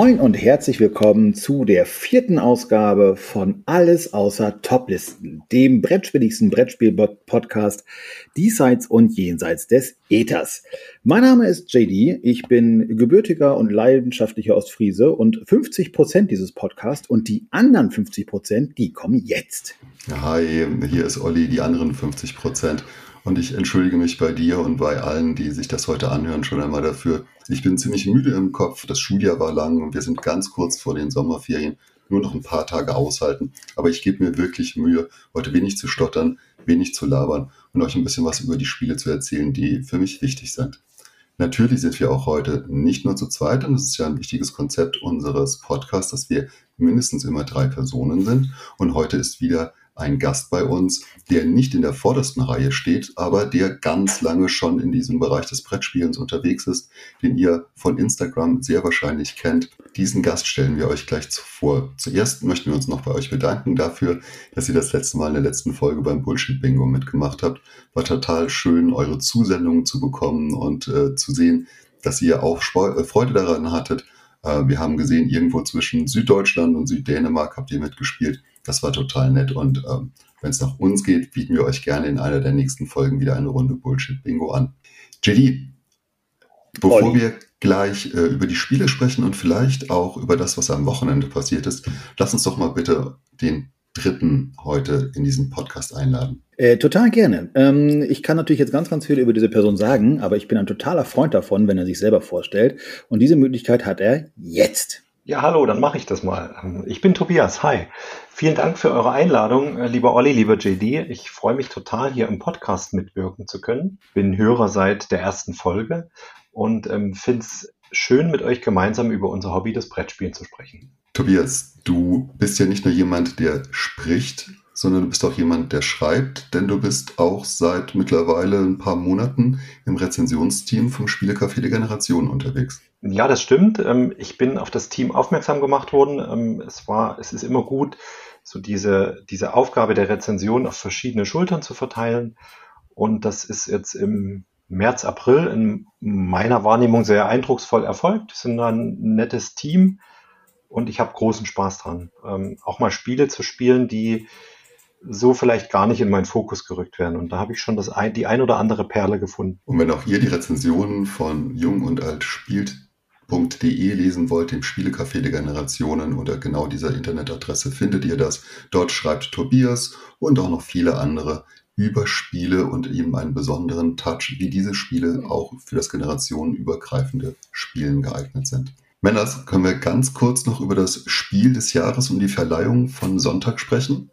Moin und herzlich willkommen zu der vierten Ausgabe von Alles außer Toplisten, dem brettspieligsten Brettspiel-Podcast diesseits und jenseits des Äthers. Mein Name ist JD, ich bin gebürtiger und leidenschaftlicher Ostfriese und 50 Prozent dieses Podcasts und die anderen 50 Prozent, die kommen jetzt. Hi, hier ist Olli, die anderen 50 Prozent. Und ich entschuldige mich bei dir und bei allen, die sich das heute anhören, schon einmal dafür. Ich bin ziemlich müde im Kopf. Das Schuljahr war lang und wir sind ganz kurz vor den Sommerferien. Nur noch ein paar Tage aushalten. Aber ich gebe mir wirklich Mühe, heute wenig zu stottern, wenig zu labern und euch ein bisschen was über die Spiele zu erzählen, die für mich wichtig sind. Natürlich sind wir auch heute nicht nur zu zweit, und es ist ja ein wichtiges Konzept unseres Podcasts, dass wir mindestens immer drei Personen sind. Und heute ist wieder ein Gast bei uns, der nicht in der vordersten Reihe steht, aber der ganz lange schon in diesem Bereich des Brettspielens unterwegs ist, den ihr von Instagram sehr wahrscheinlich kennt. Diesen Gast stellen wir euch gleich vor. Zuerst möchten wir uns noch bei euch bedanken dafür, dass ihr das letzte Mal in der letzten Folge beim Bullshit Bingo mitgemacht habt. War total schön, eure Zusendungen zu bekommen und äh, zu sehen, dass ihr auch äh, Freude daran hattet. Äh, wir haben gesehen, irgendwo zwischen Süddeutschland und Süddänemark habt ihr mitgespielt. Das war total nett und ähm, wenn es nach uns geht, bieten wir euch gerne in einer der nächsten Folgen wieder eine Runde Bullshit-Bingo an. JD, bevor Olli. wir gleich äh, über die Spiele sprechen und vielleicht auch über das, was am Wochenende passiert ist, lass uns doch mal bitte den Dritten heute in diesen Podcast einladen. Äh, total gerne. Ähm, ich kann natürlich jetzt ganz, ganz viel über diese Person sagen, aber ich bin ein totaler Freund davon, wenn er sich selber vorstellt. Und diese Möglichkeit hat er jetzt. Ja, hallo, dann mache ich das mal. Ich bin Tobias. Hi. Vielen Dank für eure Einladung, äh, lieber Olli, lieber JD. Ich freue mich total, hier im Podcast mitwirken zu können. Bin Hörer seit der ersten Folge und ähm, finde es schön, mit euch gemeinsam über unser Hobby, das Brettspielen, zu sprechen. Tobias, du bist ja nicht nur jemand, der spricht, sondern du bist auch jemand, der schreibt, denn du bist auch seit mittlerweile ein paar Monaten im Rezensionsteam vom Spielecafé der Generation unterwegs. Ja, das stimmt. Ähm, ich bin auf das Team aufmerksam gemacht worden. Ähm, es war, es ist immer gut, so diese, diese Aufgabe der Rezension auf verschiedene Schultern zu verteilen. Und das ist jetzt im März, April in meiner Wahrnehmung sehr eindrucksvoll erfolgt. Wir sind ein nettes Team und ich habe großen Spaß dran, ähm, auch mal Spiele zu spielen, die so vielleicht gar nicht in meinen Fokus gerückt werden. Und da habe ich schon das ein, die ein oder andere Perle gefunden. Und wenn auch ihr die Rezensionen von Jung und Alt spielt.de lesen wollt, dem Spielecafé der Generationen oder genau dieser Internetadresse findet ihr das. Dort schreibt Tobias und auch noch viele andere über Spiele und eben einen besonderen Touch, wie diese Spiele auch für das generationenübergreifende Spielen geeignet sind. Männers, können wir ganz kurz noch über das Spiel des Jahres und die Verleihung von Sonntag sprechen?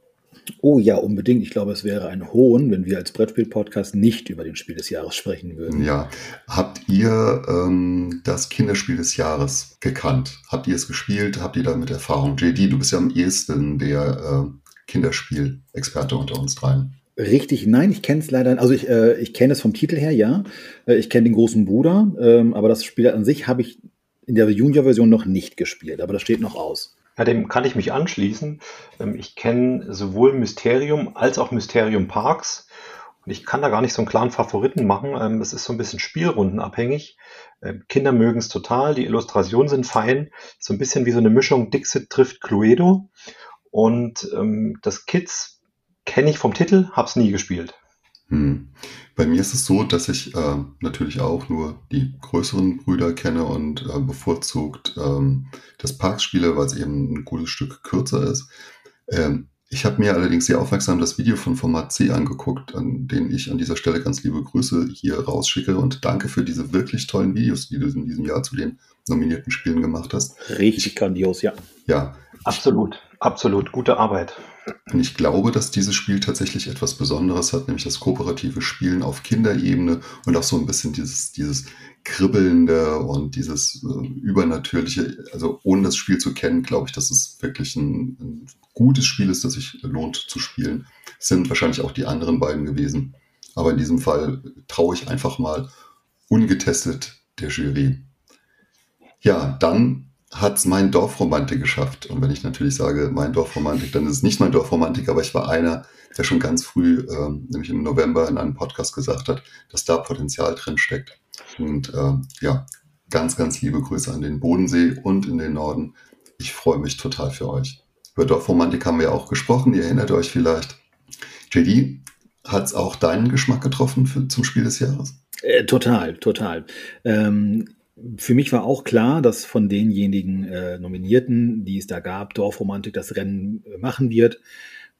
Oh ja, unbedingt. Ich glaube, es wäre ein Hohn, wenn wir als Brettspiel-Podcast nicht über den Spiel des Jahres sprechen würden. Ja. Habt ihr ähm, das Kinderspiel des Jahres gekannt? Habt ihr es gespielt? Habt ihr damit Erfahrung? JD, du bist ja am ehesten der äh, Kinderspiel-Experte unter uns dreien. Richtig, nein, ich kenne es leider. Also ich, äh, ich kenne es vom Titel her, ja. Äh, ich kenne den großen Bruder, ähm, aber das Spiel an sich habe ich in der Junior-Version noch nicht gespielt, aber das steht noch aus. Ja, dem kann ich mich anschließen. Ähm, ich kenne sowohl Mysterium als auch Mysterium Parks. Und ich kann da gar nicht so einen klaren Favoriten machen. Ähm, es ist so ein bisschen spielrundenabhängig. Ähm, Kinder mögen es total, die Illustrationen sind fein. So ein bisschen wie so eine Mischung Dixit trifft Cluedo. Und das Kids kenne ich vom Titel, hab's nie gespielt. Hm. Bei mir ist es so, dass ich äh, natürlich auch nur die größeren Brüder kenne und äh, bevorzugt ähm, das Parks spiele, weil es eben ein gutes Stück kürzer ist. Ähm, ich habe mir allerdings sehr aufmerksam das Video von Format C angeguckt, an den ich an dieser Stelle ganz liebe Grüße hier rausschicke und danke für diese wirklich tollen Videos, die du in diesem Jahr zu den nominierten Spielen gemacht hast. Richtig ich, grandios, ja. Ja. Absolut, absolut. Gute Arbeit. Und ich glaube, dass dieses Spiel tatsächlich etwas Besonderes hat, nämlich das kooperative Spielen auf Kinderebene und auch so ein bisschen dieses, dieses Kribbelnde und dieses äh, Übernatürliche. Also ohne das Spiel zu kennen, glaube ich, dass es wirklich ein, ein gutes Spiel ist, das sich lohnt zu spielen. Es sind wahrscheinlich auch die anderen beiden gewesen. Aber in diesem Fall traue ich einfach mal ungetestet der Jury. Ja, dann hat es mein Dorfromantik geschafft. Und wenn ich natürlich sage, mein Dorfromantik, dann ist es nicht mein Dorfromantik, aber ich war einer, der schon ganz früh, ähm, nämlich im November in einem Podcast gesagt hat, dass da Potenzial drin steckt. Und äh, ja, ganz, ganz liebe Grüße an den Bodensee und in den Norden. Ich freue mich total für euch. Über Dorfromantik haben wir auch gesprochen, ihr erinnert euch vielleicht. JD, hat es auch deinen Geschmack getroffen für, zum Spiel des Jahres? Äh, total, total. Ähm, für mich war auch klar, dass von denjenigen äh, Nominierten, die es da gab, Dorfromantik das Rennen äh, machen wird,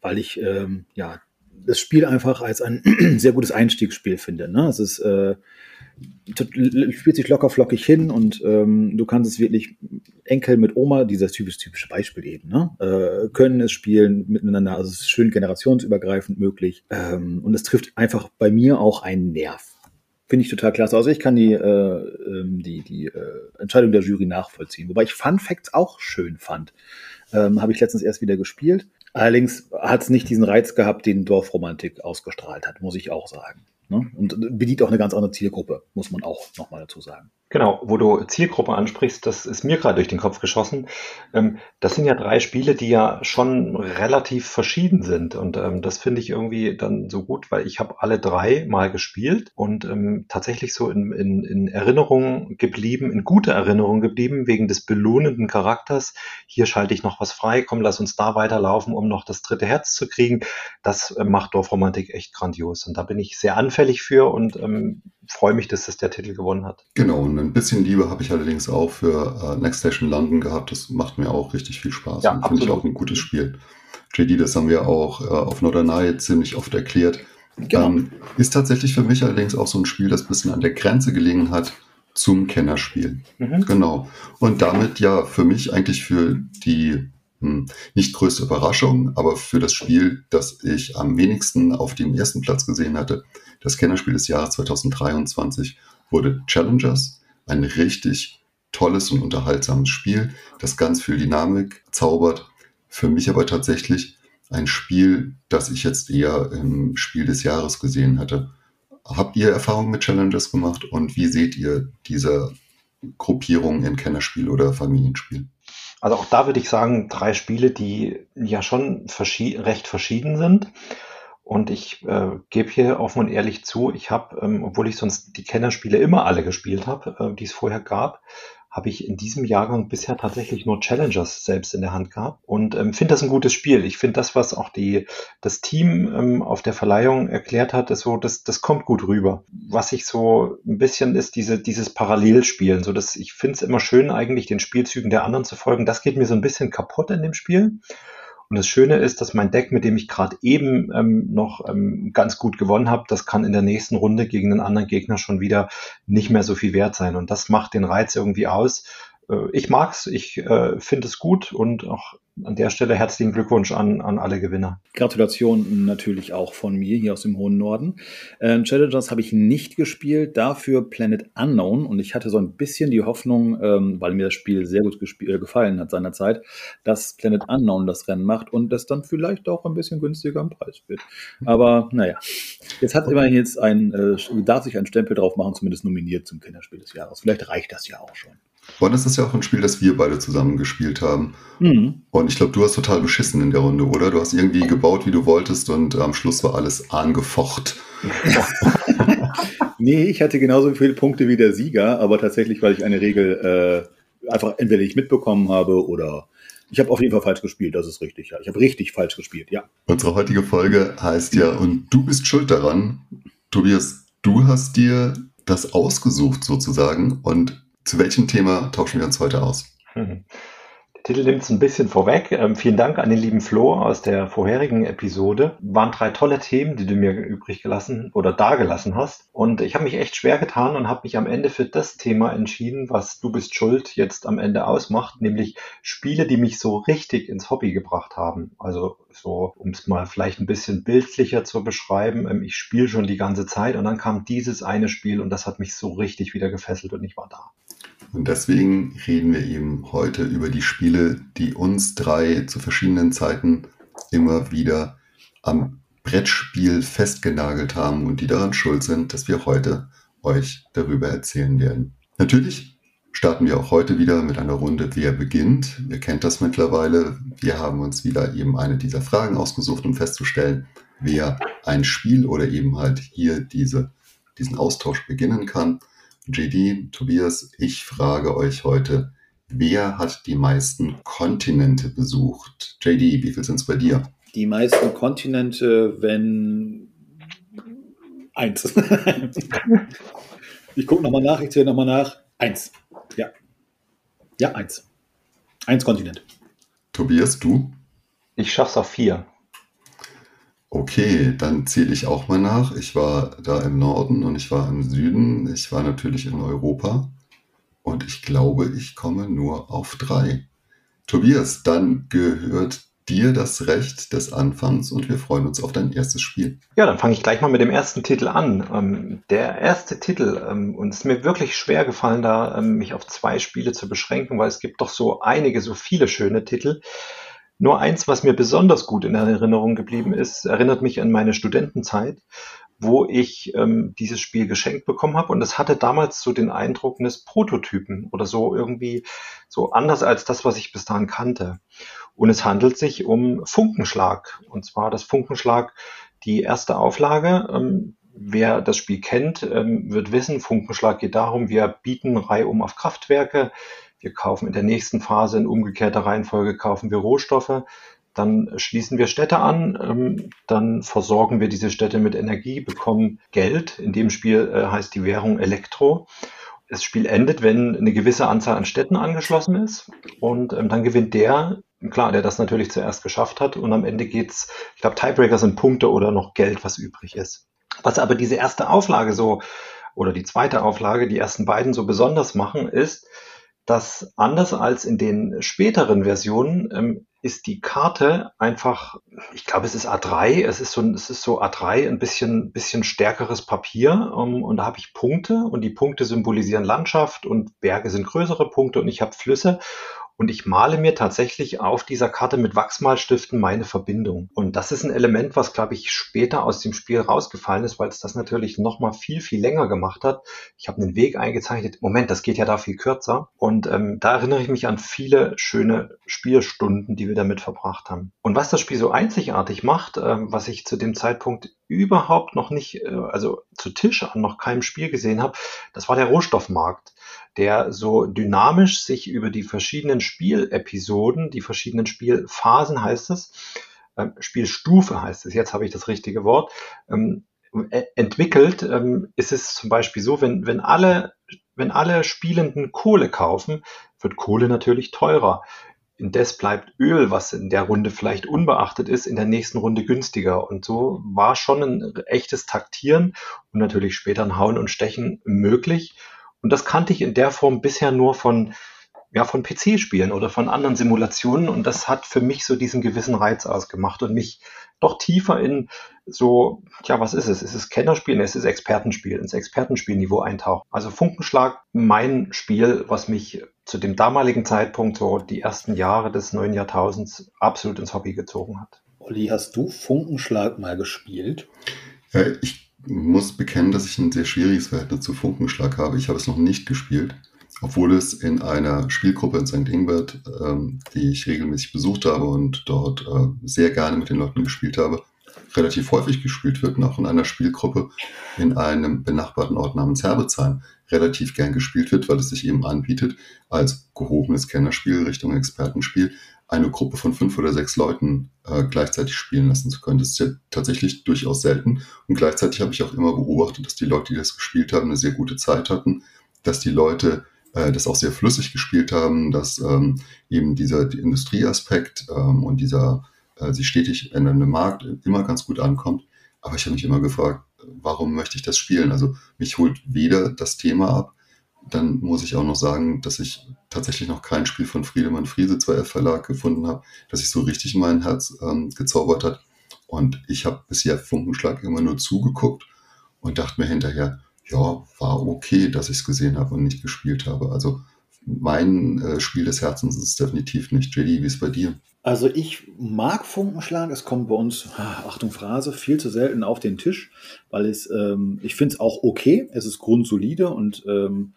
weil ich ähm, ja das Spiel einfach als ein sehr gutes Einstiegsspiel finde. Ne? Es ist äh, spielt sich locker flockig hin und ähm, du kannst es wirklich Enkel mit Oma, dieses typisch typische Beispiel eben, ne? äh, können es spielen miteinander. Also es ist schön generationsübergreifend möglich ähm, und es trifft einfach bei mir auch einen Nerv. Finde ich total klasse. Also ich kann die, äh, ähm, die, die äh, Entscheidung der Jury nachvollziehen. Wobei ich Fun Facts auch schön fand. Ähm, Habe ich letztens erst wieder gespielt. Allerdings hat es nicht diesen Reiz gehabt, den Dorfromantik ausgestrahlt hat, muss ich auch sagen. Ne? Und bedient auch eine ganz andere Zielgruppe, muss man auch nochmal dazu sagen. Genau, wo du Zielgruppe ansprichst, das ist mir gerade durch den Kopf geschossen. Ähm, das sind ja drei Spiele, die ja schon relativ verschieden sind. Und ähm, das finde ich irgendwie dann so gut, weil ich habe alle drei mal gespielt und ähm, tatsächlich so in, in, in Erinnerung geblieben, in guter Erinnerung geblieben, wegen des belohnenden Charakters. Hier schalte ich noch was frei, komm, lass uns da weiterlaufen, um noch das dritte Herz zu kriegen. Das äh, macht Dorfromantik echt grandios. Und da bin ich sehr anfällig für und ähm, freue mich, dass das der Titel gewonnen hat. Genau, und ein bisschen Liebe habe ich allerdings auch für äh, Next Station London gehabt. Das macht mir auch richtig viel Spaß. Ja, Finde ich auch ein gutes Spiel. JD, das haben wir auch äh, auf Norderney ziemlich oft erklärt. Genau. Ähm, ist tatsächlich für mich allerdings auch so ein Spiel, das ein bisschen an der Grenze gelegen hat zum Kennerspiel. Mhm. Genau. Und damit ja für mich eigentlich für die hm, nicht größte Überraschung, aber für das Spiel, das ich am wenigsten auf dem ersten Platz gesehen hatte, das Kennerspiel des Jahres 2023 wurde Challengers. Ein richtig tolles und unterhaltsames Spiel, das ganz viel Dynamik zaubert. Für mich aber tatsächlich ein Spiel, das ich jetzt eher im Spiel des Jahres gesehen hatte. Habt ihr Erfahrungen mit Challengers gemacht und wie seht ihr diese Gruppierung in Kennerspiel oder Familienspiel? Also auch da würde ich sagen, drei Spiele, die ja schon verschi recht verschieden sind. Und ich äh, gebe hier offen und ehrlich zu, ich habe, ähm, obwohl ich sonst die Kennerspiele immer alle gespielt habe, äh, die es vorher gab, habe ich in diesem Jahrgang bisher tatsächlich nur Challengers selbst in der Hand gehabt und ähm, finde das ein gutes Spiel. Ich finde das, was auch die, das Team ähm, auf der Verleihung erklärt hat, ist so, das, das kommt gut rüber. Was ich so ein bisschen ist, diese, dieses Parallelspielen, so dass ich finde es immer schön, eigentlich den Spielzügen der anderen zu folgen. Das geht mir so ein bisschen kaputt in dem Spiel. Und das Schöne ist, dass mein Deck, mit dem ich gerade eben ähm, noch ähm, ganz gut gewonnen habe, das kann in der nächsten Runde gegen einen anderen Gegner schon wieder nicht mehr so viel wert sein. Und das macht den Reiz irgendwie aus. Äh, ich mag's, ich äh, finde es gut und auch an der Stelle herzlichen Glückwunsch an, an alle Gewinner. Gratulation natürlich auch von mir hier aus dem hohen Norden. Ähm, Challengers habe ich nicht gespielt, dafür Planet Unknown und ich hatte so ein bisschen die Hoffnung, ähm, weil mir das Spiel sehr gut äh, gefallen hat seinerzeit, dass Planet Unknown das Rennen macht und das dann vielleicht auch ein bisschen günstiger im Preis wird. Aber naja, jetzt hat immerhin jetzt ein, äh, darf sich ein Stempel drauf machen, zumindest nominiert zum Kinderspiel des Jahres. Vielleicht reicht das ja auch schon. Und es ist ja auch ein Spiel, das wir beide zusammen gespielt haben. Mhm. Und ich glaube, du hast total beschissen in der Runde, oder? Du hast irgendwie gebaut, wie du wolltest und am Schluss war alles angefocht. nee, ich hatte genauso viele Punkte wie der Sieger, aber tatsächlich, weil ich eine Regel äh, einfach entweder nicht mitbekommen habe oder ich habe auf jeden Fall falsch gespielt, das ist richtig. Ja. Ich habe richtig falsch gespielt, ja. Unsere heutige Folge heißt ja, und du bist schuld daran. Tobias, du hast dir das ausgesucht sozusagen und zu welchem Thema tauschen wir uns heute aus? Der Titel nimmt es ein bisschen vorweg. Ähm, vielen Dank an den lieben Flo aus der vorherigen Episode. Waren drei tolle Themen, die du mir übrig gelassen oder dagelassen hast. Und ich habe mich echt schwer getan und habe mich am Ende für das Thema entschieden, was du bist schuld jetzt am Ende ausmacht, nämlich Spiele, die mich so richtig ins Hobby gebracht haben. Also so, um es mal vielleicht ein bisschen bildlicher zu beschreiben, ähm, ich spiele schon die ganze Zeit und dann kam dieses eine Spiel und das hat mich so richtig wieder gefesselt und ich war da. Und deswegen reden wir eben heute über die Spiele, die uns drei zu verschiedenen Zeiten immer wieder am Brettspiel festgenagelt haben und die daran schuld sind, dass wir heute euch darüber erzählen werden. Natürlich starten wir auch heute wieder mit einer Runde Wer beginnt. Ihr kennt das mittlerweile. Wir haben uns wieder eben eine dieser Fragen ausgesucht, um festzustellen, wer ein Spiel oder eben halt hier diese, diesen Austausch beginnen kann. JD, Tobias, ich frage euch heute, wer hat die meisten Kontinente besucht? JD, wie viel sind es bei dir? Die meisten Kontinente, wenn eins. ich gucke nochmal nach, ich zähle nochmal nach. Eins. Ja. Ja, eins. Eins Kontinent. Tobias, du? Ich schaff's auf vier. Okay, dann zähle ich auch mal nach. Ich war da im Norden und ich war im Süden. Ich war natürlich in Europa. Und ich glaube, ich komme nur auf drei. Tobias, dann gehört dir das Recht des Anfangs und wir freuen uns auf dein erstes Spiel. Ja, dann fange ich gleich mal mit dem ersten Titel an. Ähm, der erste Titel, ähm, und es ist mir wirklich schwer gefallen, da ähm, mich auf zwei Spiele zu beschränken, weil es gibt doch so einige, so viele schöne Titel. Nur eins, was mir besonders gut in Erinnerung geblieben ist, erinnert mich an meine Studentenzeit, wo ich ähm, dieses Spiel geschenkt bekommen habe. Und es hatte damals so den Eindruck eines Prototypen oder so irgendwie so anders als das, was ich bis dahin kannte. Und es handelt sich um Funkenschlag. Und zwar das Funkenschlag, die erste Auflage. Ähm, wer das Spiel kennt, ähm, wird wissen, Funkenschlag geht darum, wir bieten reihum auf Kraftwerke, wir kaufen in der nächsten Phase in umgekehrter Reihenfolge kaufen wir Rohstoffe, dann schließen wir Städte an, ähm, dann versorgen wir diese Städte mit Energie, bekommen Geld. In dem Spiel äh, heißt die Währung Elektro. Das Spiel endet, wenn eine gewisse Anzahl an Städten angeschlossen ist und ähm, dann gewinnt der, klar, der das natürlich zuerst geschafft hat und am Ende geht's, ich glaube, Tiebreaker sind Punkte oder noch Geld, was übrig ist. Was aber diese erste Auflage so oder die zweite Auflage, die ersten beiden so besonders machen, ist, dass anders als in den späteren Versionen ähm, ist die Karte einfach, ich glaube, es ist A3, es ist so, es ist so A3, ein bisschen, bisschen stärkeres Papier um, ähm, und da habe ich Punkte und die Punkte symbolisieren Landschaft und Berge sind größere Punkte und ich habe Flüsse und ich male mir tatsächlich auf dieser Karte mit Wachsmalstiften meine Verbindung. Und das ist ein Element, was, glaube ich, später aus dem Spiel rausgefallen ist, weil es das natürlich nochmal viel, viel länger gemacht hat. Ich habe einen Weg eingezeichnet. Moment, das geht ja da viel kürzer. Und ähm, da erinnere ich mich an viele schöne Spielstunden, die wir damit verbracht haben. Und was das Spiel so einzigartig macht, äh, was ich zu dem Zeitpunkt überhaupt noch nicht, äh, also zu Tisch an noch keinem Spiel gesehen habe, das war der Rohstoffmarkt der so dynamisch sich über die verschiedenen Spielepisoden, die verschiedenen Spielphasen heißt es, äh, Spielstufe heißt es, jetzt habe ich das richtige Wort, ähm, e-, entwickelt, ähm, ist es zum Beispiel so, wenn, wenn alle, wenn alle Spielenden Kohle kaufen, wird Kohle natürlich teurer. Indes bleibt Öl, was in der Runde vielleicht unbeachtet ist, in der nächsten Runde günstiger. Und so war schon ein echtes Taktieren und natürlich später ein Hauen und Stechen möglich. Und das kannte ich in der Form bisher nur von, ja, von PC-Spielen oder von anderen Simulationen. Und das hat für mich so diesen gewissen Reiz ausgemacht und mich doch tiefer in so, ja, was ist es? Ist es Kennerspiel? Es ist Expertenspiel, ins Expertenspielniveau eintaucht. Also Funkenschlag, mein Spiel, was mich zu dem damaligen Zeitpunkt, so die ersten Jahre des neuen Jahrtausends, absolut ins Hobby gezogen hat. Olli, hast du Funkenschlag mal gespielt? Ja, ich muss bekennen, dass ich ein sehr schwieriges Verhältnis zu Funkenschlag habe. Ich habe es noch nicht gespielt, obwohl es in einer Spielgruppe in St. Ingbert, ähm, die ich regelmäßig besucht habe und dort äh, sehr gerne mit den Leuten gespielt habe, relativ häufig gespielt wird, auch in einer Spielgruppe in einem benachbarten Ort namens Herbezheim relativ gern gespielt wird, weil es sich eben anbietet, als gehobenes Kennerspiel Richtung Expertenspiel eine Gruppe von fünf oder sechs Leuten äh, gleichzeitig spielen lassen zu können. Das ist ja tatsächlich durchaus selten. Und gleichzeitig habe ich auch immer beobachtet, dass die Leute, die das gespielt haben, eine sehr gute Zeit hatten, dass die Leute äh, das auch sehr flüssig gespielt haben, dass ähm, eben dieser die Industrieaspekt ähm, und dieser äh, sich stetig ändernde Markt immer ganz gut ankommt. Aber ich habe mich immer gefragt, warum möchte ich das spielen? Also mich holt weder das Thema ab, dann muss ich auch noch sagen, dass ich tatsächlich noch kein Spiel von Friedemann Friese 2F Verlag gefunden habe, das sich so richtig in mein Herz ähm, gezaubert hat. Und ich habe bisher Funkenschlag immer nur zugeguckt und dachte mir hinterher, ja, war okay, dass ich es gesehen habe und nicht gespielt habe. Also mein äh, Spiel des Herzens ist es definitiv nicht. JD, wie ist bei dir? Also ich mag Funkenschlag. Es kommt bei uns, Achtung Phrase, viel zu selten auf den Tisch, weil es, ähm, ich finde es auch okay. Es ist grundsolide und ähm,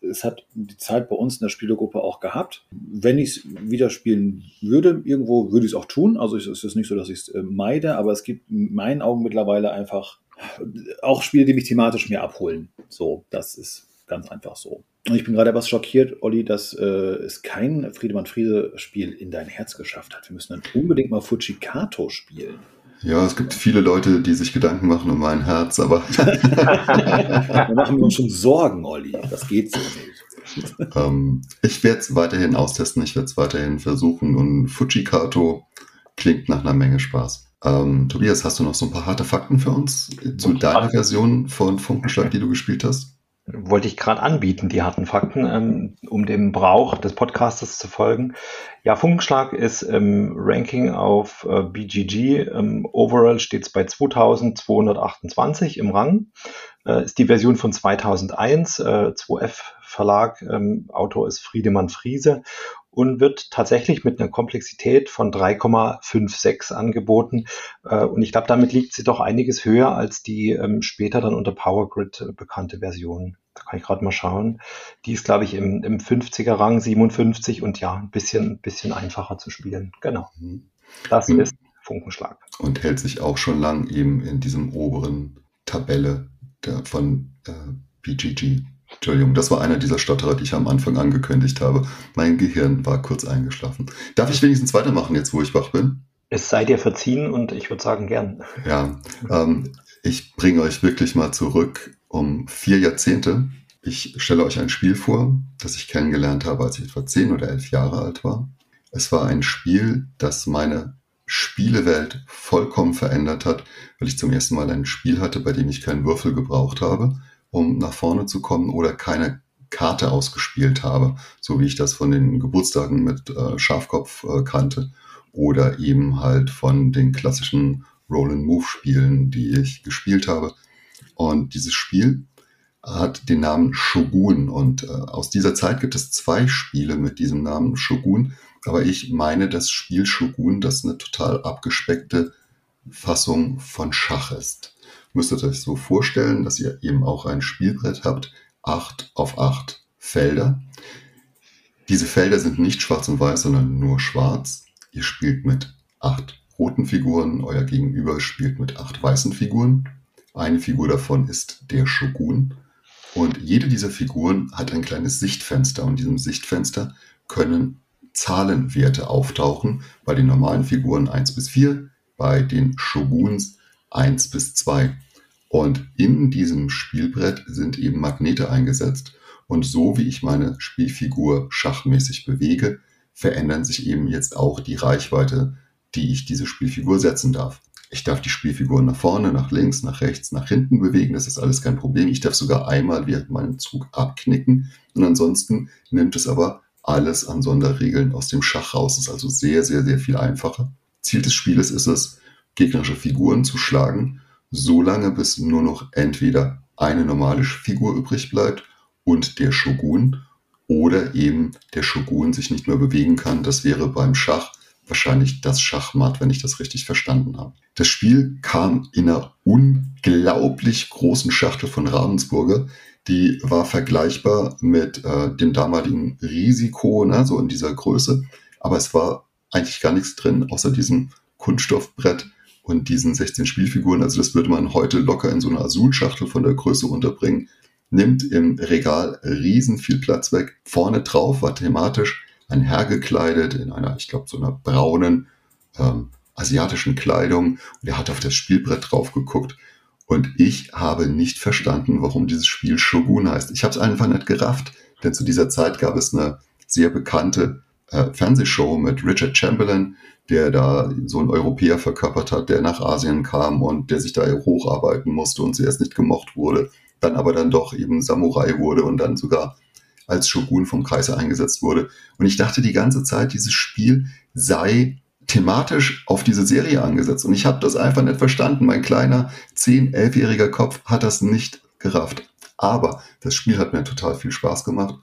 es hat die Zeit bei uns in der Spielergruppe auch gehabt. Wenn ich es wieder spielen würde, irgendwo würde ich es auch tun. Also es ist nicht so, dass ich es äh, meide, aber es gibt in meinen Augen mittlerweile einfach auch Spiele, die mich thematisch mehr abholen. So, das ist Ganz einfach so. Und ich bin gerade etwas schockiert, Olli, dass äh, es kein Friedemann Friese-Spiel in dein Herz geschafft hat. Wir müssen dann unbedingt mal Fujikato spielen. Ja, es gibt viele Leute, die sich Gedanken machen um mein Herz, aber. da machen wir uns schon Sorgen, Olli. Das geht so nicht. ähm, ich werde es weiterhin austesten, ich werde es weiterhin versuchen und Fujikato klingt nach einer Menge Spaß. Ähm, Tobias, hast du noch so ein paar harte Fakten für uns zu deiner Version von Funkenschlag, die du gespielt hast? Wollte ich gerade anbieten, die harten Fakten, ähm, um dem Brauch des Podcasters zu folgen. Ja, Funkenschlag ist im Ranking auf äh, BGG. Ähm, overall steht es bei 2228 im Rang. Äh, ist die Version von 2001, äh, 2F Verlag. Ähm, Autor ist Friedemann Friese und wird tatsächlich mit einer Komplexität von 3,56 angeboten. Äh, und ich glaube, damit liegt sie doch einiges höher als die ähm, später dann unter Power Grid äh, bekannte Version. Da kann ich gerade mal schauen. Die ist, glaube ich, im, im 50er Rang 57 und ja, ein bisschen, ein bisschen einfacher zu spielen. Genau. Mhm. Das mhm. ist Funkenschlag. Und hält sich auch schon lang eben in diesem oberen Tabelle der, von äh, BGG. Entschuldigung, das war einer dieser Stotterer, die ich am Anfang angekündigt habe. Mein Gehirn war kurz eingeschlafen. Darf ich wenigstens weitermachen, jetzt wo ich wach bin? Es sei dir verziehen und ich würde sagen, gern. Ja, ähm, ich bringe euch wirklich mal zurück um vier Jahrzehnte. Ich stelle euch ein Spiel vor, das ich kennengelernt habe, als ich etwa zehn oder elf Jahre alt war. Es war ein Spiel, das meine Spielewelt vollkommen verändert hat, weil ich zum ersten Mal ein Spiel hatte, bei dem ich keinen Würfel gebraucht habe um nach vorne zu kommen oder keine Karte ausgespielt habe, so wie ich das von den Geburtstagen mit äh, Schafkopf äh, kannte oder eben halt von den klassischen Roll-and-Move-Spielen, die ich gespielt habe. Und dieses Spiel hat den Namen Shogun und äh, aus dieser Zeit gibt es zwei Spiele mit diesem Namen Shogun, aber ich meine das Spiel Shogun, das eine total abgespeckte Fassung von Schach ist müsstet euch so vorstellen, dass ihr eben auch ein Spielbrett habt, acht auf acht Felder. Diese Felder sind nicht schwarz und weiß, sondern nur schwarz. Ihr spielt mit acht roten Figuren, euer Gegenüber spielt mit acht weißen Figuren. Eine Figur davon ist der Shogun. Und jede dieser Figuren hat ein kleines Sichtfenster. Und in diesem Sichtfenster können Zahlenwerte auftauchen. Bei den normalen Figuren 1 bis 4, bei den Shoguns 1 bis 2. Und in diesem Spielbrett sind eben Magnete eingesetzt. Und so wie ich meine Spielfigur schachmäßig bewege, verändern sich eben jetzt auch die Reichweite, die ich diese Spielfigur setzen darf. Ich darf die Spielfigur nach vorne, nach links, nach rechts, nach hinten bewegen. Das ist alles kein Problem. Ich darf sogar einmal während meinem Zug abknicken. Und ansonsten nimmt es aber alles an Sonderregeln aus dem Schach raus. Das ist also sehr, sehr, sehr viel einfacher. Ziel des Spieles ist es, gegnerische Figuren zu schlagen so lange, bis nur noch entweder eine normale Figur übrig bleibt und der Shogun oder eben der Shogun sich nicht mehr bewegen kann. Das wäre beim Schach wahrscheinlich das Schachmatt, wenn ich das richtig verstanden habe. Das Spiel kam in einer unglaublich großen Schachtel von Ravensburger. Die war vergleichbar mit äh, dem damaligen Risiko, ne, so in dieser Größe. Aber es war eigentlich gar nichts drin, außer diesem Kunststoffbrett und diesen 16 Spielfiguren, also das würde man heute locker in so einer Azul-Schachtel von der Größe unterbringen, nimmt im Regal riesen viel Platz weg. Vorne drauf war thematisch ein Herr gekleidet in einer, ich glaube, so einer braunen ähm, asiatischen Kleidung und er hat auf das Spielbrett drauf geguckt und ich habe nicht verstanden, warum dieses Spiel Shogun heißt. Ich habe es einfach nicht gerafft, denn zu dieser Zeit gab es eine sehr bekannte äh, Fernsehshow mit Richard Chamberlain, der da so ein Europäer verkörpert hat, der nach Asien kam und der sich da hocharbeiten musste und zuerst nicht gemocht wurde, dann aber dann doch eben Samurai wurde und dann sogar als Shogun vom Kaiser eingesetzt wurde. Und ich dachte die ganze Zeit, dieses Spiel sei thematisch auf diese Serie angesetzt. Und ich habe das einfach nicht verstanden. Mein kleiner 10-, 11-jähriger Kopf hat das nicht gerafft. Aber das Spiel hat mir total viel Spaß gemacht,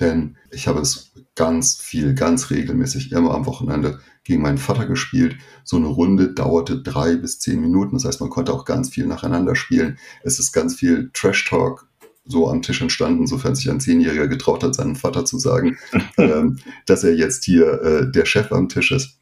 denn ich habe es ganz viel, ganz regelmäßig immer am Wochenende gegen meinen Vater gespielt. So eine Runde dauerte drei bis zehn Minuten. Das heißt, man konnte auch ganz viel nacheinander spielen. Es ist ganz viel Trash-Talk so am Tisch entstanden, sofern sich ein Zehnjähriger getraut hat, seinem Vater zu sagen, ähm, dass er jetzt hier äh, der Chef am Tisch ist.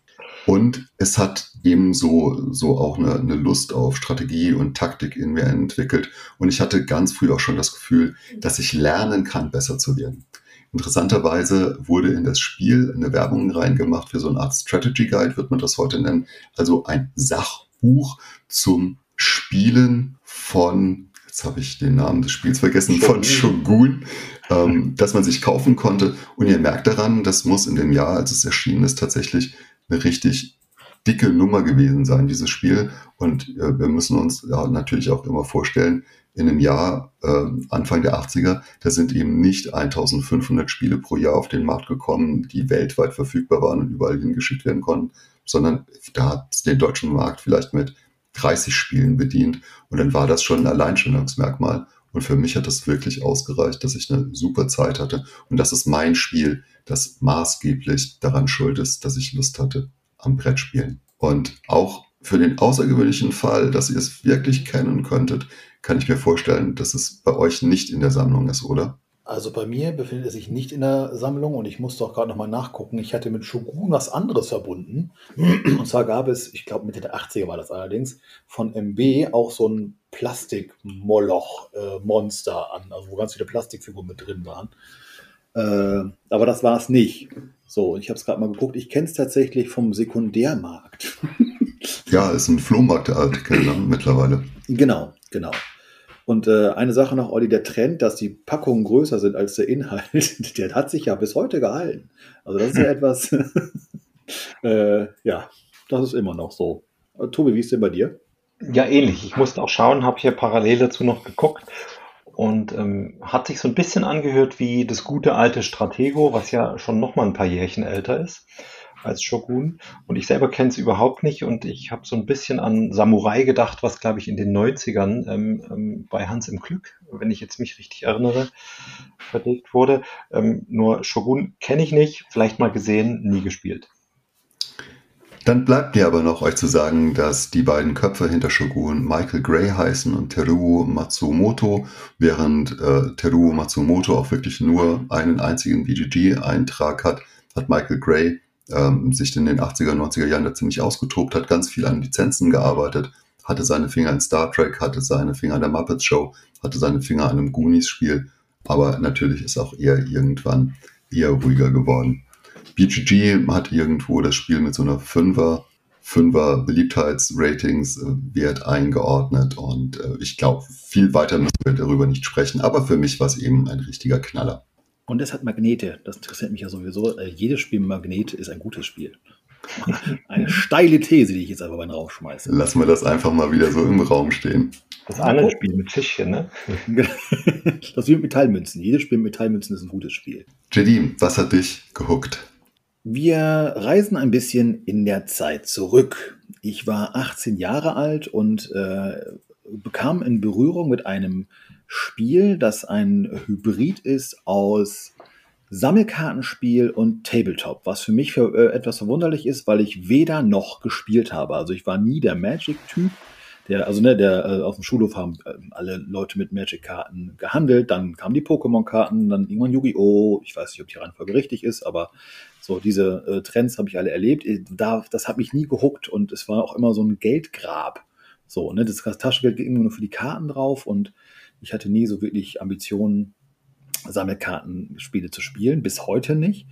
Und es hat eben so, so auch eine, eine Lust auf Strategie und Taktik in mir entwickelt. Und ich hatte ganz früh auch schon das Gefühl, dass ich lernen kann, besser zu werden. Interessanterweise wurde in das Spiel eine Werbung reingemacht für so eine Art Strategy Guide, wird man das heute nennen. Also ein Sachbuch zum Spielen von, jetzt habe ich den Namen des Spiels vergessen, von Shogun, ähm, dass man sich kaufen konnte. Und ihr merkt daran, das muss in dem Jahr, als es erschienen ist, tatsächlich eine richtig dicke Nummer gewesen sein, dieses Spiel. Und äh, wir müssen uns ja, natürlich auch immer vorstellen, in einem Jahr, äh, Anfang der 80er, da sind eben nicht 1500 Spiele pro Jahr auf den Markt gekommen, die weltweit verfügbar waren und überall hingeschickt werden konnten, sondern da hat es den deutschen Markt vielleicht mit 30 Spielen bedient und dann war das schon ein Alleinstellungsmerkmal. Und für mich hat das wirklich ausgereicht, dass ich eine super Zeit hatte. Und das ist mein Spiel, das maßgeblich daran schuld ist, dass ich Lust hatte am Brettspielen. Und auch für den außergewöhnlichen Fall, dass ihr es wirklich kennen könntet, kann ich mir vorstellen, dass es bei euch nicht in der Sammlung ist, oder? Also bei mir befindet es sich nicht in der Sammlung und ich musste auch gerade nochmal nachgucken. Ich hatte mit Shogun was anderes verbunden. Und zwar gab es, ich glaube Mitte der 80er war das allerdings, von MB auch so ein Plastik-Moloch-Monster äh, an, also wo ganz viele Plastikfiguren mit drin waren. Äh, aber das war es nicht. So, ich habe es gerade mal geguckt. Ich kenne es tatsächlich vom Sekundärmarkt. ja, ist ein Flohmarktartikel ne, mittlerweile. Genau, genau. Und äh, eine Sache noch, Olli, der Trend, dass die Packungen größer sind als der Inhalt, der hat sich ja bis heute gehalten. Also das ist ja etwas, äh, ja, das ist immer noch so. Tobi, wie ist denn bei dir? Ja, ähnlich. Ich musste auch schauen, habe hier parallel dazu noch geguckt und ähm, hat sich so ein bisschen angehört wie das gute alte Stratego, was ja schon noch mal ein paar Jährchen älter ist als Shogun. Und ich selber kenne es überhaupt nicht und ich habe so ein bisschen an Samurai gedacht, was, glaube ich, in den 90ern ähm, ähm, bei Hans im Glück, wenn ich jetzt mich richtig erinnere, verlegt wurde. Ähm, nur Shogun kenne ich nicht, vielleicht mal gesehen, nie gespielt. Dann bleibt mir aber noch euch zu sagen, dass die beiden Köpfe hinter Shogun Michael Gray heißen und Teruo Matsumoto, während äh, Teruo Matsumoto auch wirklich nur einen einzigen BGG-Eintrag hat, hat Michael Gray ähm, sich in den 80er, 90er Jahren da ziemlich ausgetobt, hat ganz viel an Lizenzen gearbeitet, hatte seine Finger in Star Trek, hatte seine Finger an der Muppet Show, hatte seine Finger an einem Goonies-Spiel, aber natürlich ist auch er irgendwann eher ruhiger geworden. BGG hat irgendwo das Spiel mit so einer Fünfer, Fünfer Beliebtheitsratings äh, Wert eingeordnet und äh, ich glaube, viel weiter müssen wir darüber nicht sprechen, aber für mich war es eben ein richtiger Knaller. Und es hat Magnete. Das interessiert mich ja sowieso. Äh, jedes Spiel mit Magnete ist ein gutes Spiel. Eine steile These, die ich jetzt einfach mal in den Raum schmeiße. Lassen wir das einfach mal wieder so im Raum stehen. Das andere Spiel mit Fischchen, ne? das wie mit Metallmünzen. Jedes Spiel mit Metallmünzen ist ein gutes Spiel. JD, was hat dich gehuckt? Wir reisen ein bisschen in der Zeit zurück. Ich war 18 Jahre alt und äh, bekam in Berührung mit einem Spiel, das ein Hybrid ist aus Sammelkartenspiel und Tabletop, was für mich für, äh, etwas verwunderlich ist, weil ich weder noch gespielt habe. Also ich war nie der Magic-Typ. Der, also ne, der äh, auf dem Schulhof haben äh, alle Leute mit Magic-Karten gehandelt, dann kamen die Pokémon-Karten, dann irgendwann Yu-Gi-Oh! Ich weiß nicht, ob die Reihenfolge richtig ist, aber so diese äh, Trends habe ich alle erlebt. Äh, da, das hat mich nie gehuckt und es war auch immer so ein Geldgrab. So, ne, das Taschengeld ging immer nur für die Karten drauf und ich hatte nie so wirklich Ambitionen, Sammelkartenspiele zu spielen, bis heute nicht.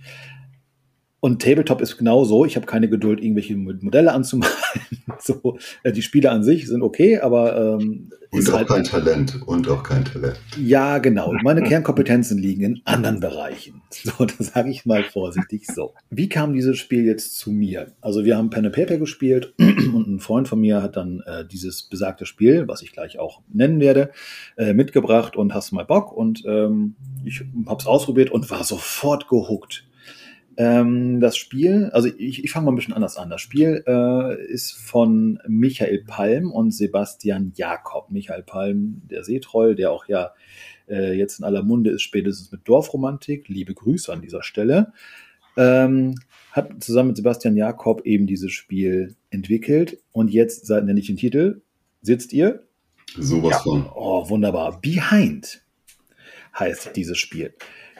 Und Tabletop ist genau so. Ich habe keine Geduld, irgendwelche Modelle anzumalen. so, äh, die Spiele an sich sind okay, aber ähm, und auch halt kein Talent und auch kein Talent. Ja, genau. Meine Kernkompetenzen liegen in anderen Bereichen. So, das sage ich mal vorsichtig so. Wie kam dieses Spiel jetzt zu mir? Also wir haben Pen and Paper gespielt und ein Freund von mir hat dann äh, dieses besagte Spiel, was ich gleich auch nennen werde, äh, mitgebracht und hast mal Bock und ähm, ich habe es ausprobiert und war sofort gehuckt ähm, das Spiel, also ich, ich fange mal ein bisschen anders an. Das Spiel äh, ist von Michael Palm und Sebastian Jakob. Michael Palm, der Seetroll, der auch ja äh, jetzt in aller Munde ist, spätestens mit Dorfromantik. Liebe Grüße an dieser Stelle. Ähm, hat zusammen mit Sebastian Jakob eben dieses Spiel entwickelt. Und jetzt, seit nenne ich den Titel, sitzt ihr? Sowas ja. von. Oh, wunderbar. Behind heißt dieses Spiel.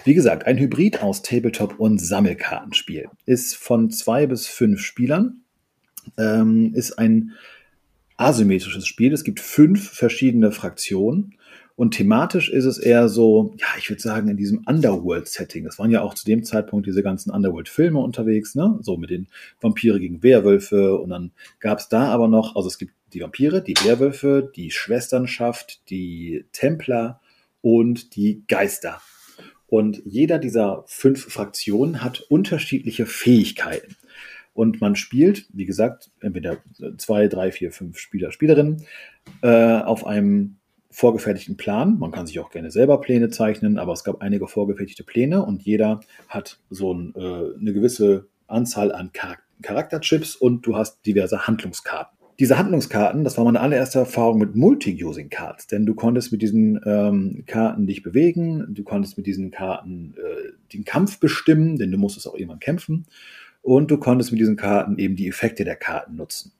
Wie gesagt, ein Hybrid aus Tabletop und Sammelkartenspiel. Ist von zwei bis fünf Spielern. ähm, ist ein asymmetrisches Spiel. Es gibt fünf verschiedene Fraktionen. Und thematisch ist es eher so, ja, ich würde sagen, in diesem Underworld-Setting. Das waren ja auch zu dem Zeitpunkt diese ganzen Underworld-Filme unterwegs, ne? So mit den Vampire gegen Werwölfe. Und dann gab es da aber noch, also es gibt die Vampire, die Werwölfe, die Schwesternschaft, die Templer und die Geister. Und jeder dieser fünf Fraktionen hat unterschiedliche Fähigkeiten. Und man spielt, wie gesagt, entweder zwei, drei, vier, fünf Spieler, Spielerinnen äh, auf einem vorgefertigten Plan. Man kann sich auch gerne selber Pläne zeichnen, aber es gab einige vorgefertigte Pläne und jeder hat so ein, äh, eine gewisse Anzahl an Char Charakterchips und du hast diverse Handlungskarten. Diese Handlungskarten, das war meine allererste Erfahrung mit Multi-Using-Cards, denn du konntest mit diesen ähm, Karten dich bewegen, du konntest mit diesen Karten äh, den Kampf bestimmen, denn du musstest auch irgendwann kämpfen und du konntest mit diesen Karten eben die Effekte der Karten nutzen.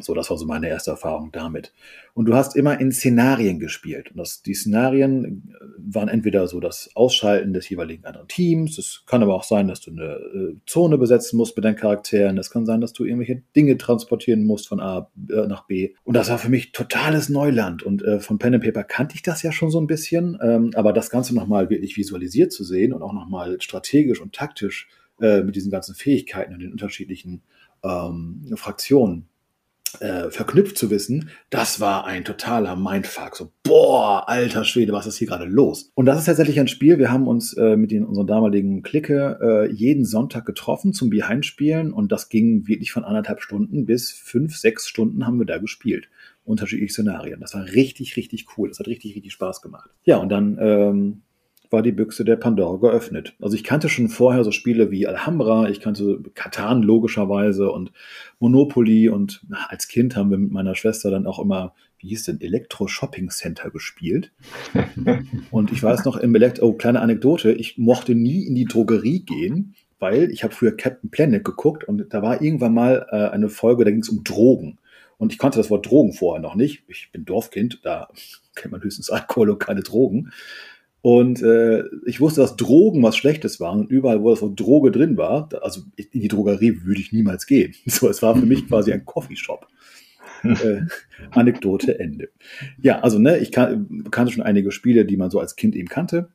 So, das war so meine erste Erfahrung damit. Und du hast immer in Szenarien gespielt. Und das, die Szenarien äh, waren entweder so das Ausschalten des jeweiligen anderen Teams. Es kann aber auch sein, dass du eine äh, Zone besetzen musst mit deinen Charakteren. Es kann sein, dass du irgendwelche Dinge transportieren musst von A äh, nach B. Und das war für mich totales Neuland. Und äh, von Pen and Paper kannte ich das ja schon so ein bisschen. Ähm, aber das Ganze nochmal wirklich visualisiert zu sehen und auch nochmal strategisch und taktisch äh, mit diesen ganzen Fähigkeiten und den unterschiedlichen ähm, Fraktionen äh, verknüpft zu wissen, das war ein totaler Mindfuck. So, boah, alter Schwede, was ist hier gerade los? Und das ist tatsächlich ein Spiel. Wir haben uns äh, mit den, unserer damaligen Clique äh, jeden Sonntag getroffen zum Behind-Spielen und das ging wirklich von anderthalb Stunden bis fünf, sechs Stunden haben wir da gespielt. Unterschiedliche Szenarien. Das war richtig, richtig cool. Das hat richtig, richtig Spaß gemacht. Ja, und dann ähm, war die Büchse der Pandora geöffnet. Also ich kannte schon vorher so Spiele wie Alhambra, ich kannte Katan logischerweise und Monopoly und na, als Kind haben wir mit meiner Schwester dann auch immer, wie hieß denn, Elektro Shopping Center gespielt. und ich weiß noch im Elektro, oh, kleine Anekdote, ich mochte nie in die Drogerie gehen, weil ich habe früher Captain Planet geguckt und da war irgendwann mal äh, eine Folge, da ging es um Drogen. Und ich kannte das Wort Drogen vorher noch nicht. Ich bin Dorfkind, da kennt man höchstens Alkohol und keine Drogen. Und äh, ich wusste, dass Drogen was Schlechtes waren und überall, wo das Wort Droge drin war, also in die Drogerie würde ich niemals gehen. So, es war für mich quasi ein Coffeeshop. äh, Anekdote Ende. Ja, also ne, ich kan kannte schon einige Spiele, die man so als Kind eben kannte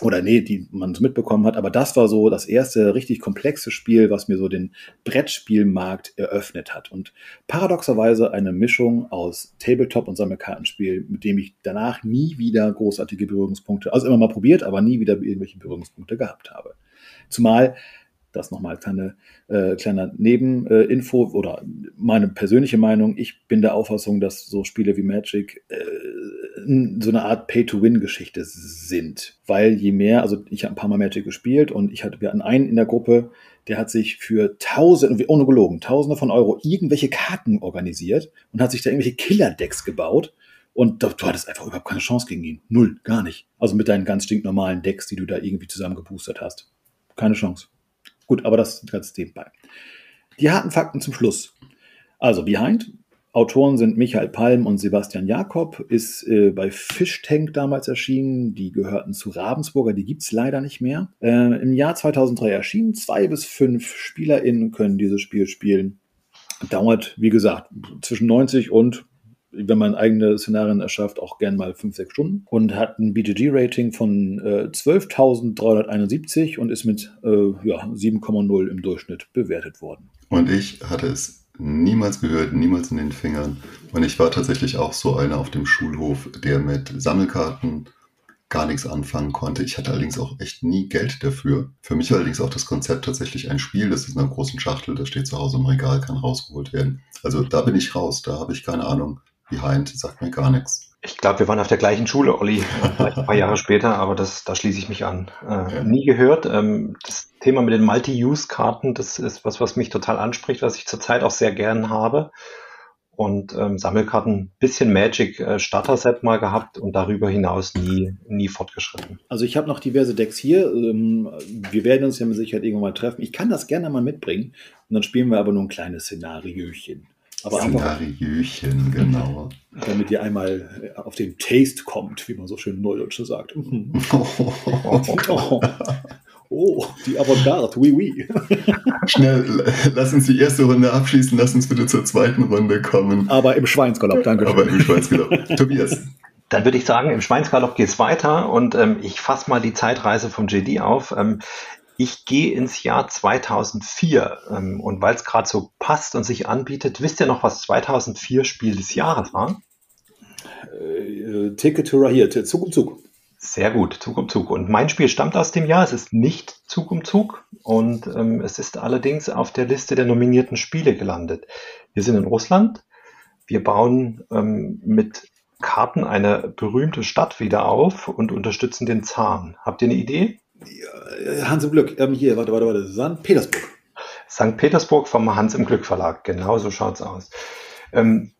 oder nee, die man so mitbekommen hat. Aber das war so das erste richtig komplexe Spiel, was mir so den Brettspielmarkt eröffnet hat. Und paradoxerweise eine Mischung aus Tabletop und Sammelkartenspiel, mit dem ich danach nie wieder großartige Berührungspunkte, also immer mal probiert, aber nie wieder irgendwelche Berührungspunkte gehabt habe. Zumal das nochmal kleine äh, kleiner Nebeninfo äh, oder meine persönliche Meinung. Ich bin der Auffassung, dass so Spiele wie Magic äh, so eine Art Pay-to-Win-Geschichte sind. Weil je mehr, also ich habe ein paar Mal Magic gespielt und ich hatte, wir hatten einen in der Gruppe, der hat sich für tausende, ohne gelogen, tausende von Euro irgendwelche Karten organisiert und hat sich da irgendwelche Killer-Decks gebaut. Und du, du hattest einfach überhaupt keine Chance gegen ihn. Null, gar nicht. Also mit deinen ganz stinknormalen Decks, die du da irgendwie zusammengeboostert hast. Keine Chance. Gut, aber das ganz nebenbei. Die harten Fakten zum Schluss. Also Behind Autoren sind Michael Palm und Sebastian Jakob, ist äh, bei Fishtank damals erschienen. Die gehörten zu Ravensburger, die gibt's leider nicht mehr. Äh, Im Jahr 2003 erschienen. Zwei bis fünf SpielerInnen können dieses Spiel spielen. Dauert, wie gesagt, zwischen 90 und wenn man eigene Szenarien erschafft, auch gern mal 5, 6 Stunden und hat ein BGG-Rating von äh, 12.371 und ist mit äh, ja, 7,0 im Durchschnitt bewertet worden. Und ich hatte es niemals gehört, niemals in den Fingern. Und ich war tatsächlich auch so einer auf dem Schulhof, der mit Sammelkarten gar nichts anfangen konnte. Ich hatte allerdings auch echt nie Geld dafür. Für mich allerdings auch das Konzept tatsächlich ein Spiel, das ist in einer großen Schachtel, das steht zu Hause im Regal, kann rausgeholt werden. Also da bin ich raus, da habe ich keine Ahnung. Behind sagt mir gar nichts. Ich glaube, wir waren auf der gleichen Schule, Olli, vielleicht ein paar Jahre später, aber das, da schließe ich mich an. Äh, ja. Nie gehört. Ähm, das Thema mit den Multi-Use-Karten, das ist was, was mich total anspricht, was ich zurzeit auch sehr gern habe. Und ähm, Sammelkarten, bisschen Magic äh, Starter-Set mal gehabt und darüber hinaus nie, nie fortgeschritten. Also ich habe noch diverse Decks hier. Ähm, wir werden uns ja mit Sicherheit irgendwann mal treffen. Ich kann das gerne mal mitbringen. Und dann spielen wir aber nur ein kleines Szenariochen. Aber Szenariochen, genau. Damit ihr einmal äh, auf den Taste kommt, wie man so schön Neudeutsch sagt. Mhm. Oh, die Avantgarde, oui, oui. Schnell, lass uns die erste Runde abschließen, lass uns bitte zur zweiten Runde kommen. Aber im Schweinsgalopp, danke. Aber im Schweinsgalopp. Tobias. Dann würde ich sagen, im Schweinsgalopp geht es weiter und ähm, ich fasse mal die Zeitreise vom JD auf. Ähm, ich gehe ins Jahr 2004 ähm, und weil es gerade so passt und sich anbietet, wisst ihr noch, was 2004 Spiel des Jahres war? Äh, Ticket to hier, Zug um Zug. Sehr gut, Zug um Zug. Und mein Spiel stammt aus dem Jahr. Es ist nicht Zug um Zug und ähm, es ist allerdings auf der Liste der nominierten Spiele gelandet. Wir sind in Russland. Wir bauen ähm, mit Karten eine berühmte Stadt wieder auf und unterstützen den Zahn. Habt ihr eine Idee? Hans im Glück. Ähm, hier, warte, warte, warte. St. Petersburg. St. Petersburg vom Hans im Glück Verlag. Genau so schaut's aus. Ähm,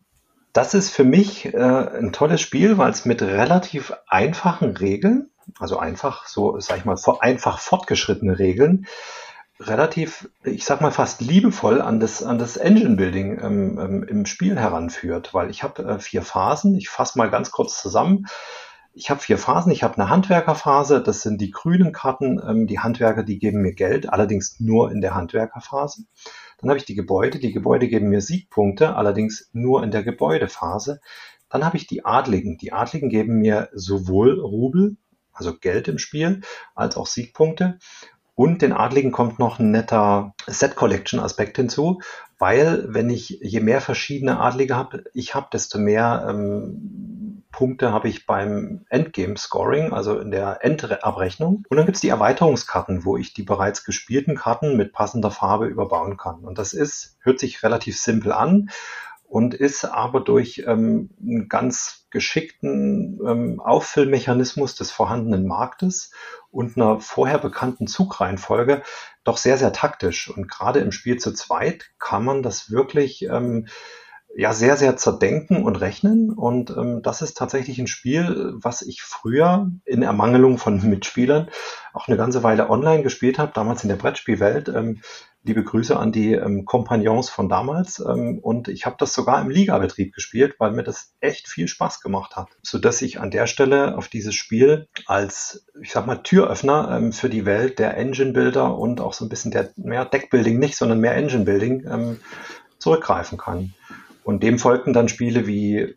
das ist für mich äh, ein tolles Spiel, weil es mit relativ einfachen Regeln, also einfach, so sag ich mal, einfach fortgeschrittene Regeln, relativ, ich sag mal fast liebevoll an das, an das Engine Building ähm, ähm, im Spiel heranführt, weil ich habe äh, vier Phasen. Ich fasse mal ganz kurz zusammen. Ich habe vier Phasen. Ich habe eine Handwerkerphase, das sind die grünen Karten. Ähm, die Handwerker, die geben mir Geld, allerdings nur in der Handwerkerphase. Dann habe ich die Gebäude. Die Gebäude geben mir Siegpunkte, allerdings nur in der Gebäudephase. Dann habe ich die Adligen. Die Adligen geben mir sowohl Rubel, also Geld im Spiel, als auch Siegpunkte. Und den Adligen kommt noch ein netter Set-Collection-Aspekt hinzu, weil wenn ich je mehr verschiedene Adlige habe, ich habe, desto mehr ähm, Punkte habe ich beim Endgame-Scoring, also in der Endabrechnung. Und dann gibt es die Erweiterungskarten, wo ich die bereits gespielten Karten mit passender Farbe überbauen kann. Und das ist, hört sich relativ simpel an und ist aber durch ähm, einen ganz geschickten ähm, Auffüllmechanismus des vorhandenen Marktes und einer vorher bekannten Zugreihenfolge doch sehr, sehr taktisch. Und gerade im Spiel zu zweit kann man das wirklich ähm, ja sehr, sehr zerdenken und rechnen. Und ähm, das ist tatsächlich ein Spiel, was ich früher in Ermangelung von Mitspielern auch eine ganze Weile online gespielt habe, damals in der Brettspielwelt. Ähm, liebe Grüße an die ähm, Kompagnons von damals. Ähm, und ich habe das sogar im Ligabetrieb gespielt, weil mir das echt viel Spaß gemacht hat. Sodass ich an der Stelle auf dieses Spiel als, ich sag mal, Türöffner ähm, für die Welt der Engine-Builder und auch so ein bisschen der mehr Deckbuilding nicht, sondern mehr Engine-Building ähm, zurückgreifen kann. Und dem folgten dann Spiele wie,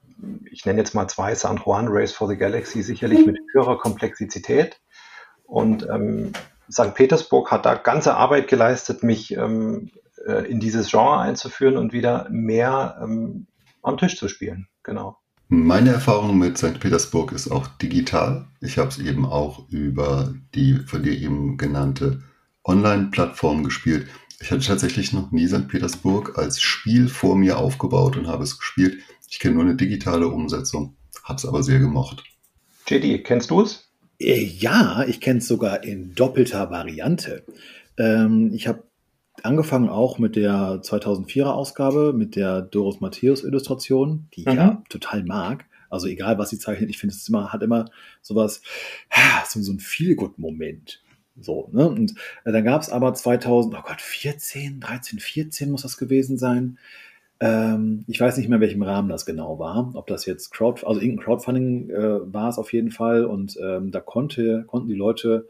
ich nenne jetzt mal zwei, San Juan Race for the Galaxy, sicherlich mit höherer Komplexität. Und ähm, St. Petersburg hat da ganze Arbeit geleistet, mich ähm, äh, in dieses Genre einzuführen und wieder mehr ähm, am Tisch zu spielen. Genau. Meine Erfahrung mit St. Petersburg ist auch digital. Ich habe es eben auch über die von dir eben genannte Online-Plattform gespielt. Ich hatte tatsächlich noch nie St. Petersburg als Spiel vor mir aufgebaut und habe es gespielt. Ich kenne nur eine digitale Umsetzung, habe es aber sehr gemocht. JD, kennst du es? Äh, ja, ich kenne es sogar in doppelter Variante. Ähm, ich habe angefangen auch mit der 2004er Ausgabe, mit der Doris Matthäus Illustration, die ich mhm. ja total mag. Also egal, was sie zeichnet, ich finde es immer, hat immer sowas, so, so ein Feelgood-Moment. So, ne? Und äh, dann gab es aber 2000, oh Gott, 14, 13, 14 muss das gewesen sein. Ähm, ich weiß nicht mehr, in welchem Rahmen das genau war. Ob das jetzt Crowd, also irgendein Crowdfunding äh, war es auf jeden Fall. Und ähm, da konnte, konnten die Leute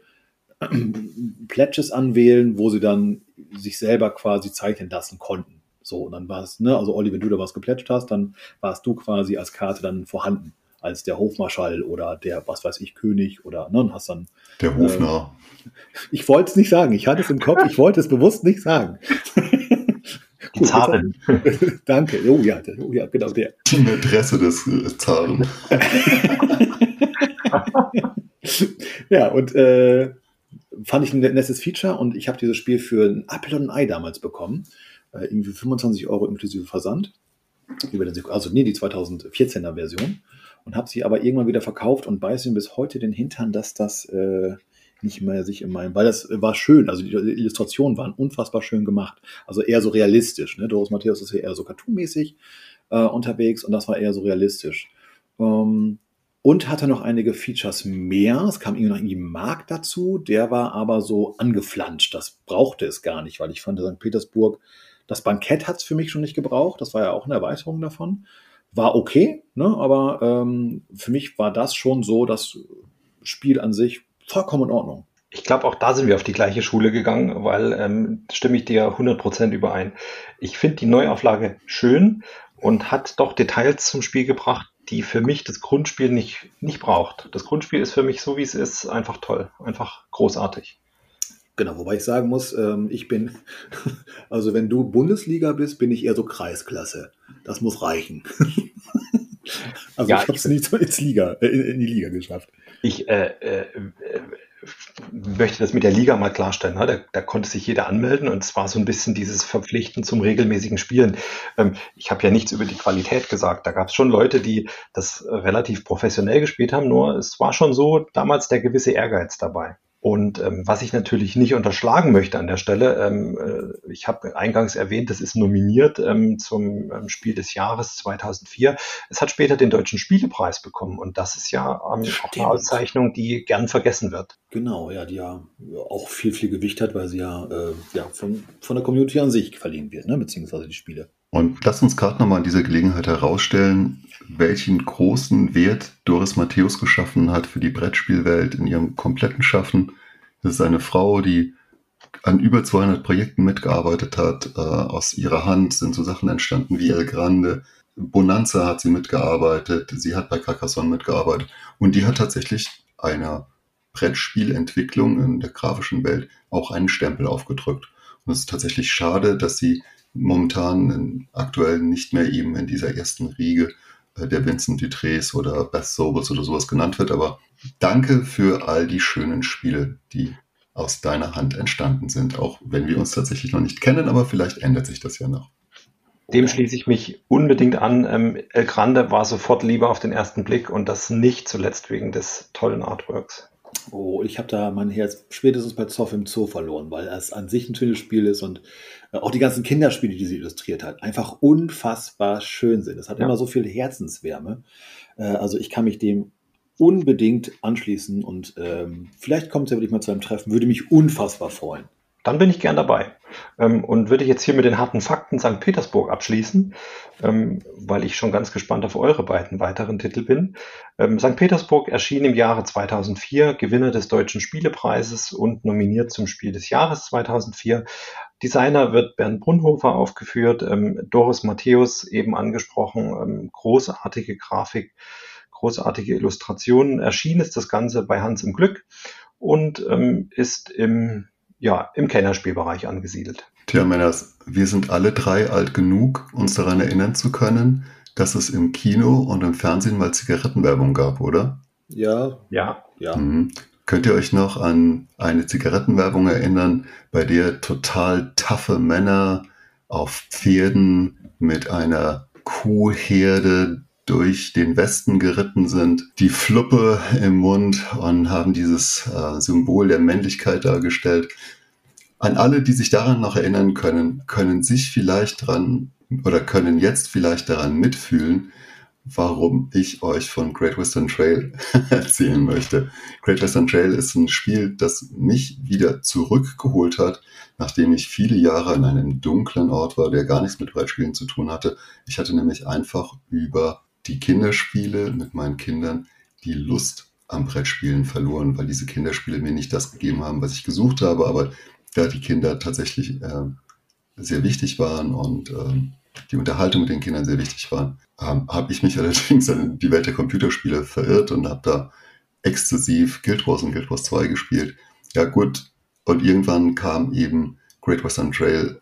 äh, Pledges anwählen, wo sie dann sich selber quasi zeichnen lassen konnten. So, und dann war es, ne, also Olli, wenn du da was geplätscht hast, dann warst du quasi als Karte dann vorhanden als der Hofmarschall oder der, was weiß ich, König oder, ne, hast dann. Der Hofner. Äh, ich wollte es nicht sagen. Ich hatte es im Kopf, ich wollte es bewusst nicht sagen. Die Zaren. Danke. Oh ja, oh ja, genau der. Die Mätresse des Zaren. ja, und äh, fand ich ein nettes Feature und ich habe dieses Spiel für ein Apple und ein Ei damals bekommen. Äh, irgendwie 25 Euro inklusive Versand. Also nee, die 2014er Version und habe sie aber irgendwann wieder verkauft und beiße ihm bis heute den Hintern, dass das äh, nicht mehr sich in meinem, weil das war schön, also die Illustrationen waren unfassbar schön gemacht, also eher so realistisch. Ne? Doris Matthäus ist ja eher so cartoonmäßig äh, unterwegs und das war eher so realistisch. Ähm, und hatte noch einige Features mehr. Es kam irgendwie noch irgendwie Markt dazu, der war aber so angeflanscht. Das brauchte es gar nicht, weil ich fand, St. Petersburg, das Bankett hat es für mich schon nicht gebraucht. Das war ja auch eine Erweiterung davon war okay, ne? aber ähm, für mich war das schon so das Spiel an sich vollkommen in Ordnung. Ich glaube, auch da sind wir auf die gleiche Schule gegangen, weil ähm, stimme ich dir 100% überein. Ich finde die Neuauflage schön und hat doch Details zum Spiel gebracht, die für mich das Grundspiel nicht, nicht braucht. Das Grundspiel ist für mich so, wie es ist, einfach toll, einfach großartig. Genau, wobei ich sagen muss, ähm, ich bin, also wenn du Bundesliga bist, bin ich eher so Kreisklasse. Das muss reichen. also ja, ich habe es nicht so ins Liga, äh, in die Liga geschafft. Ich äh, äh, möchte das mit der Liga mal klarstellen. Ne? Da, da, konnte sich jeder anmelden und es war so ein bisschen dieses Verpflichten zum regelmäßigen Spielen. Ähm, ich habe ja nichts über die Qualität gesagt. Da gab es schon Leute, die das relativ professionell gespielt haben, nur es war schon so damals der gewisse Ehrgeiz dabei. Und ähm, was ich natürlich nicht unterschlagen möchte an der Stelle, ähm, äh, ich habe eingangs erwähnt, das ist nominiert ähm, zum ähm, Spiel des Jahres 2004. Es hat später den Deutschen Spielepreis bekommen und das ist ja ähm, auch eine Auszeichnung, die gern vergessen wird. Genau, ja, die ja auch viel, viel Gewicht hat, weil sie ja, äh, ja von, von der Community an sich verliehen wird, ne? beziehungsweise die Spiele. Und lass uns gerade nochmal an dieser Gelegenheit herausstellen, welchen großen Wert Doris Matthäus geschaffen hat für die Brettspielwelt in ihrem kompletten Schaffen. Das ist eine Frau, die an über 200 Projekten mitgearbeitet hat. Äh, aus ihrer Hand sind so Sachen entstanden wie El Grande. Bonanza hat sie mitgearbeitet. Sie hat bei Carcassonne mitgearbeitet. Und die hat tatsächlich einer Brettspielentwicklung in der grafischen Welt auch einen Stempel aufgedrückt. Und es ist tatsächlich schade, dass sie momentan aktuell nicht mehr eben in dieser ersten Riege äh, der Vincent Dutres oder Beth Sobels oder sowas genannt wird. Aber danke für all die schönen Spiele, die aus deiner Hand entstanden sind, auch wenn wir uns tatsächlich noch nicht kennen, aber vielleicht ändert sich das ja noch. Dem schließe ich mich unbedingt an. Ähm, El Grande war sofort lieber auf den ersten Blick und das nicht zuletzt wegen des tollen Artworks. Oh, ich habe da mein Herz spätestens bei Zoff im Zoo verloren, weil es an sich ein schönes Spiel ist und äh, auch die ganzen Kinderspiele, die sie illustriert hat, einfach unfassbar schön sind. Es hat ja. immer so viel Herzenswärme. Äh, also ich kann mich dem unbedingt anschließen und ähm, vielleicht kommt es ja wirklich mal zu einem Treffen, würde mich unfassbar freuen dann bin ich gern dabei. Ähm, und würde jetzt hier mit den harten Fakten St. Petersburg abschließen, ähm, weil ich schon ganz gespannt auf eure beiden weiteren Titel bin. Ähm, St. Petersburg erschien im Jahre 2004, Gewinner des Deutschen Spielepreises und nominiert zum Spiel des Jahres 2004. Designer wird Bernd Brunhofer aufgeführt, ähm, Doris Matthäus eben angesprochen, ähm, großartige Grafik, großartige Illustrationen. Erschienen ist das Ganze bei Hans im Glück und ähm, ist im ja, im Kennerspielbereich angesiedelt. Tja, Männers, wir sind alle drei alt genug, uns daran erinnern zu können, dass es im Kino und im Fernsehen mal Zigarettenwerbung gab, oder? Ja. Ja. ja. Mhm. Könnt ihr euch noch an eine Zigarettenwerbung erinnern, bei der total taffe Männer auf Pferden mit einer Kuhherde durch den Westen geritten sind, die Fluppe im Mund und haben dieses äh, Symbol der Männlichkeit dargestellt. An alle, die sich daran noch erinnern können, können sich vielleicht dran oder können jetzt vielleicht daran mitfühlen, warum ich euch von Great Western Trail erzählen möchte. Great Western Trail ist ein Spiel, das mich wieder zurückgeholt hat, nachdem ich viele Jahre an einem dunklen Ort war, der gar nichts mit Brettspielen zu tun hatte. Ich hatte nämlich einfach über die Kinderspiele mit meinen Kindern die Lust am Brettspielen verloren, weil diese Kinderspiele mir nicht das gegeben haben, was ich gesucht habe, aber da die Kinder tatsächlich äh, sehr wichtig waren und äh, die Unterhaltung mit den Kindern sehr wichtig waren, ähm, habe ich mich allerdings in die Welt der Computerspiele verirrt und habe da exzessiv Guild Wars und Guild Wars 2 gespielt. Ja gut, und irgendwann kam eben Great Western Trail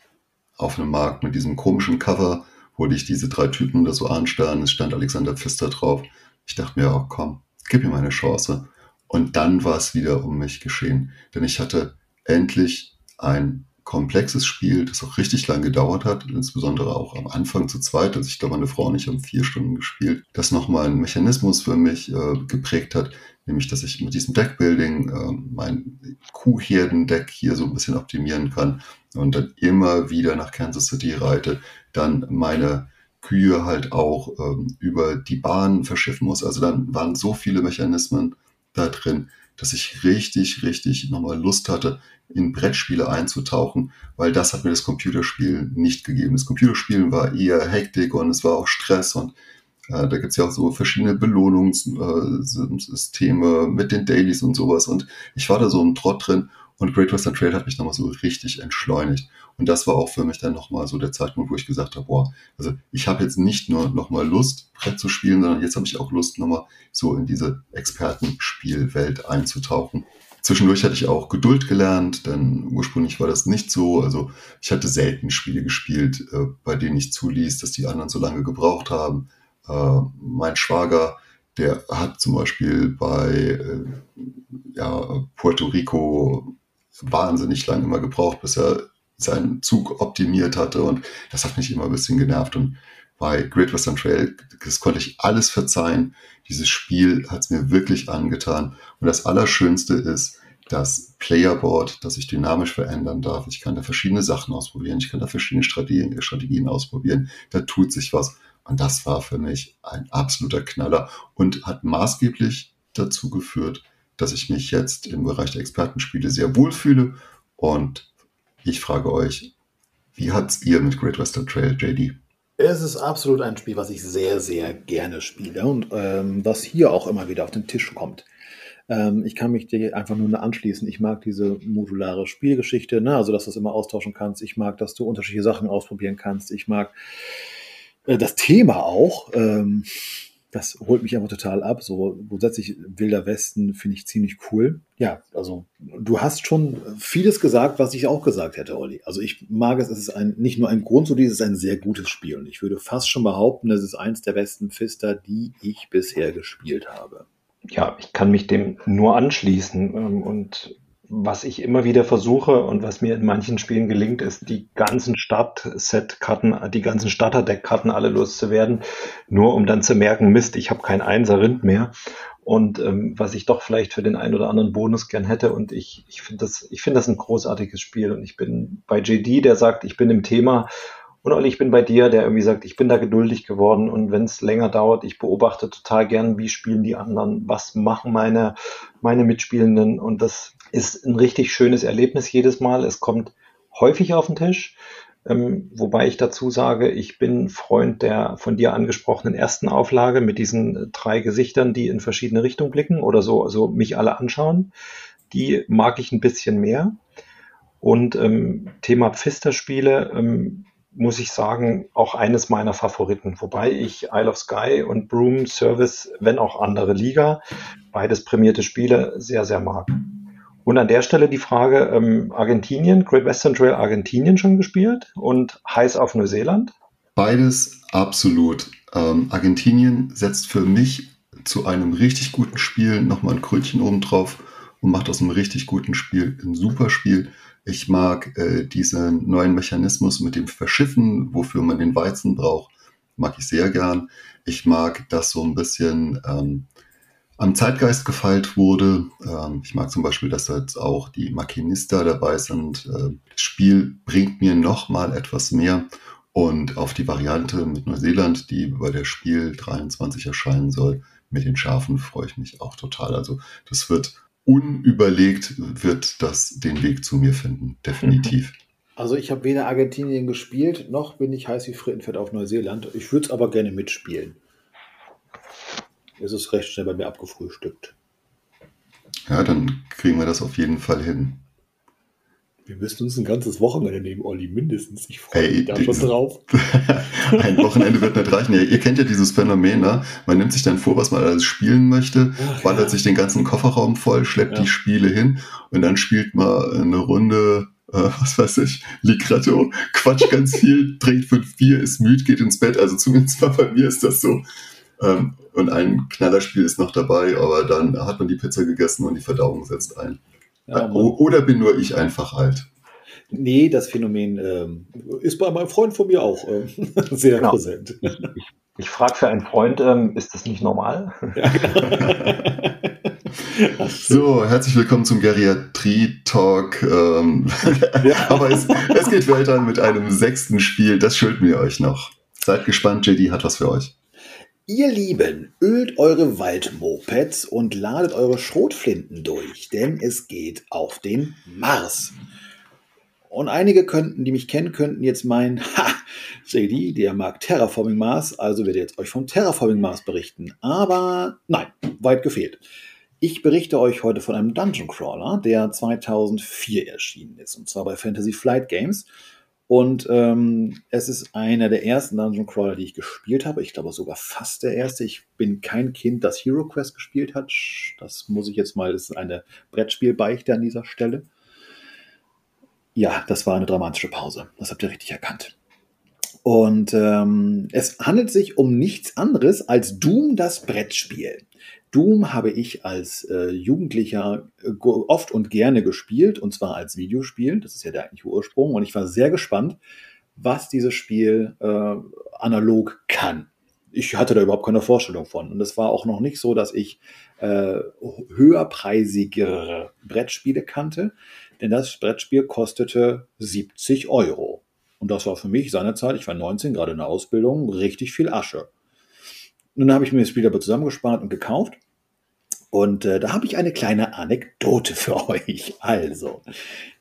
auf den Markt mit diesem komischen Cover, wo dich diese drei Typen da so anstarren. Es stand Alexander Pfister drauf. Ich dachte mir, oh komm, gib mir meine Chance. Und dann war es wieder um mich geschehen. Denn ich hatte endlich ein komplexes Spiel, das auch richtig lang gedauert hat, insbesondere auch am Anfang zu zweit. Also ich glaube, meine Frau und ich haben vier Stunden gespielt, das nochmal einen Mechanismus für mich äh, geprägt hat, nämlich dass ich mit diesem Deckbuilding äh, mein Kuhherden-Deck hier so ein bisschen optimieren kann und dann immer wieder nach Kansas City reite, dann meine Kühe halt auch ähm, über die Bahn verschiffen muss. Also dann waren so viele Mechanismen da drin, dass ich richtig, richtig nochmal Lust hatte, in Brettspiele einzutauchen, weil das hat mir das Computerspielen nicht gegeben. Das Computerspielen war eher Hektik und es war auch Stress und Äh, da gibt's ja auch so verschiedene Belohnungssysteme äh, mit den Dailies und sowas. Und ich war da so im Trott drin und Great Western Trail hat mich nochmal so richtig entschleunigt. Und das war auch für mich dann nochmal so der Zeitpunkt, wo ich gesagt habe, boah, also ich habe jetzt nicht nur nochmal Lust, Brett zu spielen, sondern jetzt habe ich auch Lust, nochmal so in diese Expertenspielwelt einzutauchen. Zwischendurch hatte ich auch Geduld gelernt, denn ursprünglich war das nicht so. Also ich hatte selten Spiele gespielt, äh, bei denen ich zuließ, dass die anderen so lange gebraucht haben. Äh, mein Schwager, der hat zum Beispiel bei äh, ja, Puerto Rico wahnsinnig lange immer gebraucht, bis er seinen Zug optimiert hatte und das hat mich immer ein bisschen genervt und bei Great Western Trail, das konnte ich alles verzeihen. Dieses Spiel hat es mir wirklich angetan. Und das Allerschönste ist das Playerboard, das ich dynamisch verändern darf. Ich kann da verschiedene Sachen ausprobieren. Ich kann da verschiedene Strategien, Strategien ausprobieren. Da tut sich was. Und das war für mich ein absoluter Knaller und hat maßgeblich dazu geführt, dass ich mich jetzt im Bereich der Expertenspiele sehr wohlfühle. Und ich frage euch, wie hat's ihr mit Great Western Trail, JD? Es ist absolut ein Spiel, was ich sehr, sehr gerne spiele und ähm, was hier auch immer wieder auf den Tisch kommt. Ähm, ich kann mich dir einfach nur anschließen. Ich mag diese modulare Spielgeschichte, ne? also dass du es immer austauschen kannst. Ich mag, dass du unterschiedliche Sachen ausprobieren kannst. Ich mag äh, das Thema auch. Ähm, das holt mich einfach total ab. So grundsätzlich Wilder Westen finde ich ziemlich cool. Ja, also du hast schon vieles gesagt, was ich auch gesagt hätte, Olli. Also ich mag es, es ist ein, nicht nur ein Grund, sondern es ist ein sehr gutes Spiel. Und ich würde fast schon behaupten, es ist eins der besten Fister, die ich bisher gespielt habe. Ja, ich kann mich dem nur anschließen. Ähm, und was ich immer wieder versuche und was mir in manchen Spielen gelingt, ist, die ganzen Start-Set-Karten, die ganzen Starter-Deck-Karten alle loszuwerden, nur um dann zu merken, Mist, ich habe kein Einser-Rind mehr. Und ähm, was ich doch vielleicht für den einen oder anderen Bonus gern hätte. Und ich, ich finde das, ich finde das ein großartiges Spiel. Und ich bin bei JD, der sagt, ich bin im Thema. Und Olli, ich bin bei dir, der irgendwie sagt, ich bin da geduldig geworden und wenn es länger dauert, ich beobachte total gern, wie spielen die anderen, was machen meine, meine Mitspielenden und das ist ein richtig schönes Erlebnis jedes Mal. Es kommt häufig auf den Tisch. Ähm, wobei ich dazu sage, ich bin Freund der von dir angesprochenen ersten Auflage mit diesen drei Gesichtern, die in verschiedene Richtungen blicken oder so, also mich alle anschauen. Die mag ich ein bisschen mehr. Und ähm, Thema Pfister-Spiele ähm, muss ich sagen, auch eines meiner Favoriten. Wobei ich Isle of Sky und Broom Service, wenn auch andere Liga, beides prämierte Spiele, sehr, sehr mag. Und an der Stelle die Frage, ähm, Argentinien, Great Western Trail Argentinien schon gespielt und heiß auf Neuseeland? Beides absolut. Ähm, Argentinien setzt für mich zu einem richtig guten Spiel nochmal ein Krönchen oben drauf und macht aus einem richtig guten Spiel ein super Spiel. Ich mag äh, diesen neuen Mechanismus mit dem Verschiffen, wofür man den Weizen braucht, mag ich sehr gern. Ich mag das so ein bisschen ähm, am Zeitgeist gefeilt wurde. Ähm, ich mag zum Beispiel, dass jetzt auch die Maschinista dabei sind. Äh, das Spiel bringt mir noch mal etwas mehr. Und auf die Variante mit Neuseeland, die bei der Spiel 23 erscheinen soll, mit den Schafen freue ich mich auch total. Also das wird unüberlegt, wird das den Weg zu mir finden, definitiv. Also ich habe weder Argentinien gespielt, noch bin ich heiß wie Frittenfett auf Neuseeland. Ich würde es aber gerne mitspielen ist es recht schnell bei mir abgefrühstückt. Ja, dann kriegen wir das auf jeden Fall hin. Wir müssen uns ein ganzes Wochenende nehmen, Olli, mindestens. Ich freue mich da schon drauf. ein Wochenende wird nicht reichen. Ja, ihr kennt ja dieses Phänomen, ne? Man nimmt sich dann vor, was man alles spielen möchte, Ach, wandert ja. sich den ganzen Kofferraum voll, schleppt ja. die Spiele hin und dann spielt man eine Runde, äh, was weiß ich, Ligretto, quatscht ganz viel, trinkt fünf Bier, ist müde, geht ins Bett. Also zumindest mal bei mir ist das so. Ähm, und ein Knallerspiel ist noch dabei, aber dann hat man die Pizza gegessen und die Verdauung setzt ein. Ja, Oder bin nur ich einfach alt? Nee, das Phänomen ähm, ist bei meinem Freund von mir auch äh, sehr genau. präsent. Ich, ich, ich frage für einen Freund, ähm, ist das nicht normal? Ja, genau. so, herzlich willkommen zum Geriatrie-Talk. Ähm, ja. aber es, es geht weiter mit einem sechsten Spiel, das schulden wir euch noch. Seid gespannt, JD hat was für euch. Ihr Lieben, ölt eure Waldmopeds und ladet eure Schrotflinten durch, denn es geht auf den Mars. Und einige könnten, die mich kennen, könnten jetzt meinen, ha, JD, der mag Terraforming Mars, also werde jetzt euch vom Terraforming Mars berichten. Aber nein, weit gefehlt. Ich berichte euch heute von einem Dungeon Crawler, der 2004 erschienen ist, und zwar bei Fantasy Flight Games. Und ähm, es ist einer der ersten Dungeon Crawler, die ich gespielt habe. Ich glaube sogar fast der erste. Ich bin kein Kind, das Hero Quest gespielt hat. Das muss ich jetzt mal, das ist eine Brettspielbeichte an dieser Stelle. Ja, das war eine dramatische Pause. Das habt ihr richtig erkannt. Und ähm, es handelt sich um nichts anderes als Doom, das Brettspiel. Doom habe ich als äh, Jugendlicher äh, oft und gerne gespielt, und zwar als Videospiel. Das ist ja der eigentliche Ursprung. Und ich war sehr gespannt, was dieses Spiel äh, analog kann. Ich hatte da überhaupt keine Vorstellung von. Und es war auch noch nicht so, dass ich äh, höherpreisigere Brettspiele kannte, denn das Brettspiel kostete 70 Euro. Und das war für mich seinerzeit, ich war 19, gerade in der Ausbildung, richtig viel Asche. Nun habe ich mir das Spiel aber zusammengespart und gekauft. Und äh, da habe ich eine kleine Anekdote für euch. Also,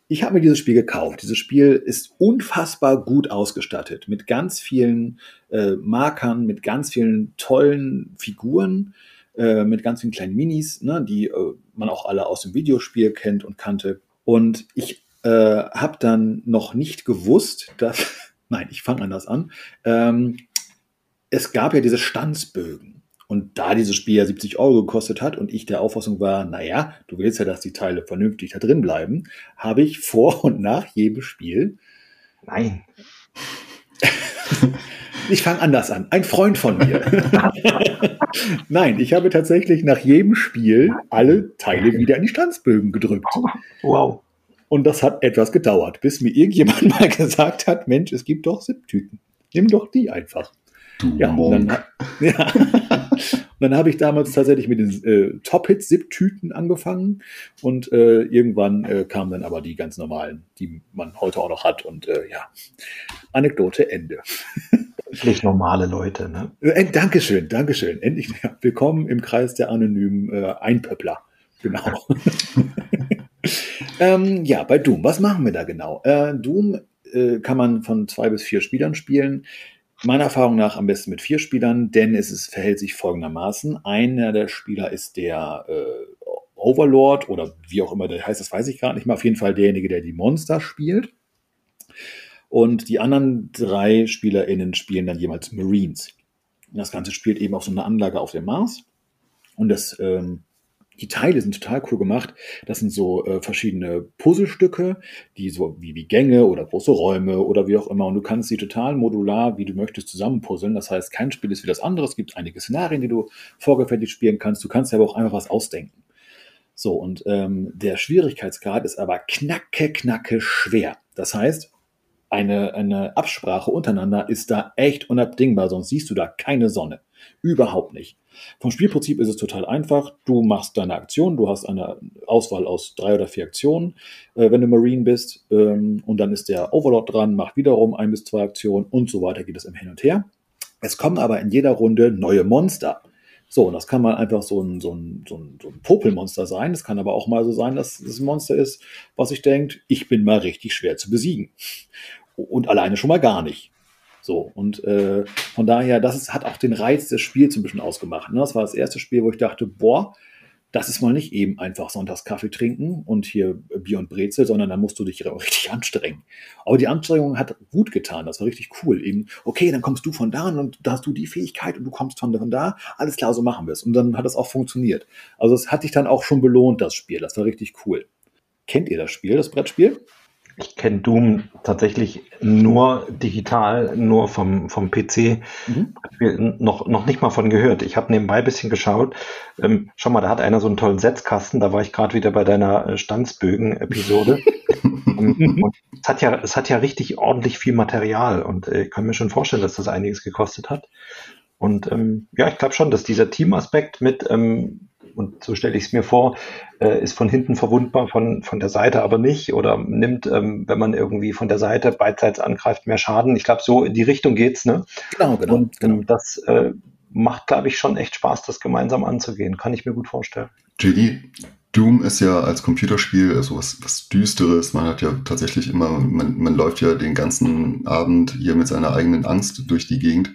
ich habe mir dieses Spiel gekauft. Dieses Spiel ist unfassbar gut ausgestattet mit ganz vielen äh, Markern, mit ganz vielen tollen Figuren, äh, mit ganz vielen kleinen Minis, ne, die äh, man auch alle aus dem Videospiel kennt und kannte. Und ich äh, habe dann noch nicht gewusst, dass, nein, ich fange anders an, ähm, es gab ja diese Stanzbögen. Und da dieses Spiel ja 70 Euro gekostet hat und ich der Auffassung war, naja, du willst ja, dass die Teile vernünftig da drin bleiben, habe ich vor und nach jedem Spiel. Nein. ich fange anders an. Ein Freund von mir. Nein, ich habe tatsächlich nach jedem Spiel alle Teile wieder in die Stanzbögen gedrückt. Wow. Und das hat etwas gedauert, bis mir irgendjemand mal gesagt hat, Mensch, es gibt doch SIP-Tüten. Nimm doch die einfach. Du ja, und dann, ja. und dann habe ich damals tatsächlich mit den äh, Top-Hit-Zip-Tüten angefangen und äh, irgendwann äh, kamen dann aber die ganz normalen, die man heute auch noch hat und äh, ja, Anekdote Ende. Endlich normale Leute, ne? Äh, Dankeschön, Dankeschön. Endlich willkommen im Kreis der anonymen äh, Einpöppler. Genau. Ähm, ja, bei Doom, was machen wir da genau? Äh, Doom äh, kann man von zwei bis vier Spielern spielen. Meiner Erfahrung nach am besten mit vier Spielern, denn es ist, verhält sich folgendermaßen. Einer der Spieler ist der äh, Overlord oder wie auch immer der heißt, das weiß ich gerade nicht mehr. Auf jeden Fall derjenige, der die Monster spielt. Und die anderen drei SpielerInnen spielen dann jeweils Marines. Das Ganze spielt eben auf so einer Anlage auf dem Mars. Und das ähm, die Teile sind total cool gemacht. Das sind so äh, verschiedene Puzzlestücke, die so wie, wie Gänge oder große Räume oder wie auch immer. Und du kannst sie total modular, wie du möchtest, zusammenpuzzeln. Das heißt, kein Spiel ist wie das andere. Es gibt einige Szenarien, die du vorgefertigt spielen kannst. Du kannst aber auch einfach was ausdenken. So, und ähm, der Schwierigkeitsgrad ist aber knacke, knacke schwer. Das heißt, eine, eine Absprache untereinander ist da echt unabdingbar, sonst siehst du da keine Sonne. Überhaupt nicht. Vom Spielprinzip ist es total einfach. Du machst deine Aktion, du hast eine Auswahl aus drei oder vier Aktionen, äh, wenn du Marine bist. Ähm, und dann ist der Overlord dran, macht wiederum ein bis zwei Aktionen und so weiter geht es im Hin und Her. Es kommen aber in jeder Runde neue Monster. So, und das kann mal einfach so ein, so ein, so ein, so ein Popelmonster sein. Es kann aber auch mal so sein, dass es ein Monster ist, was sich denkt, ich bin mal richtig schwer zu besiegen. Und alleine schon mal gar nicht. So, und äh, von daher, das ist, hat auch den Reiz des Spiels ein bisschen ausgemacht. Ne? Das war das erste Spiel, wo ich dachte, boah, das ist mal nicht eben einfach sonntags Kaffee trinken und hier Bier und Brezel, sondern da musst du dich richtig anstrengen. Aber die Anstrengung hat gut getan, das war richtig cool. Eben, okay, dann kommst du von da und da hast du die Fähigkeit und du kommst von, von da, alles klar, so machen wir es. Und dann hat das auch funktioniert. Also es hat dich dann auch schon belohnt, das Spiel, das war richtig cool. Kennt ihr das Spiel, das Brettspiel? Ich kenne Doom tatsächlich nur digital, nur vom, vom PC. Mhm. Noch, noch nicht mal von gehört. Ich habe nebenbei ein bisschen geschaut. Ähm, schau mal, da hat einer so einen tollen Setzkasten. Da war ich gerade wieder bei deiner äh, Stanzbögen-Episode. und es hat, ja, es hat ja richtig ordentlich viel Material. Und äh, ich kann mir schon vorstellen, dass das einiges gekostet hat. Und ähm, ja, ich glaube schon, dass dieser Teamaspekt mit ähm, und so stelle ich es mir vor, äh, ist von hinten verwundbar, von, von der Seite aber nicht oder nimmt, ähm, wenn man irgendwie von der Seite beidseits angreift, mehr Schaden. Ich glaube, so in die Richtung geht's, ne? Genau, genau. Und ähm, genau. das äh, macht, glaube ich, schon echt Spaß, das gemeinsam anzugehen. Kann ich mir gut vorstellen. JD, Doom ist ja als Computerspiel so was, was Düsteres. Man hat ja tatsächlich immer, man, man läuft ja den ganzen Abend hier mit seiner eigenen Angst durch die Gegend.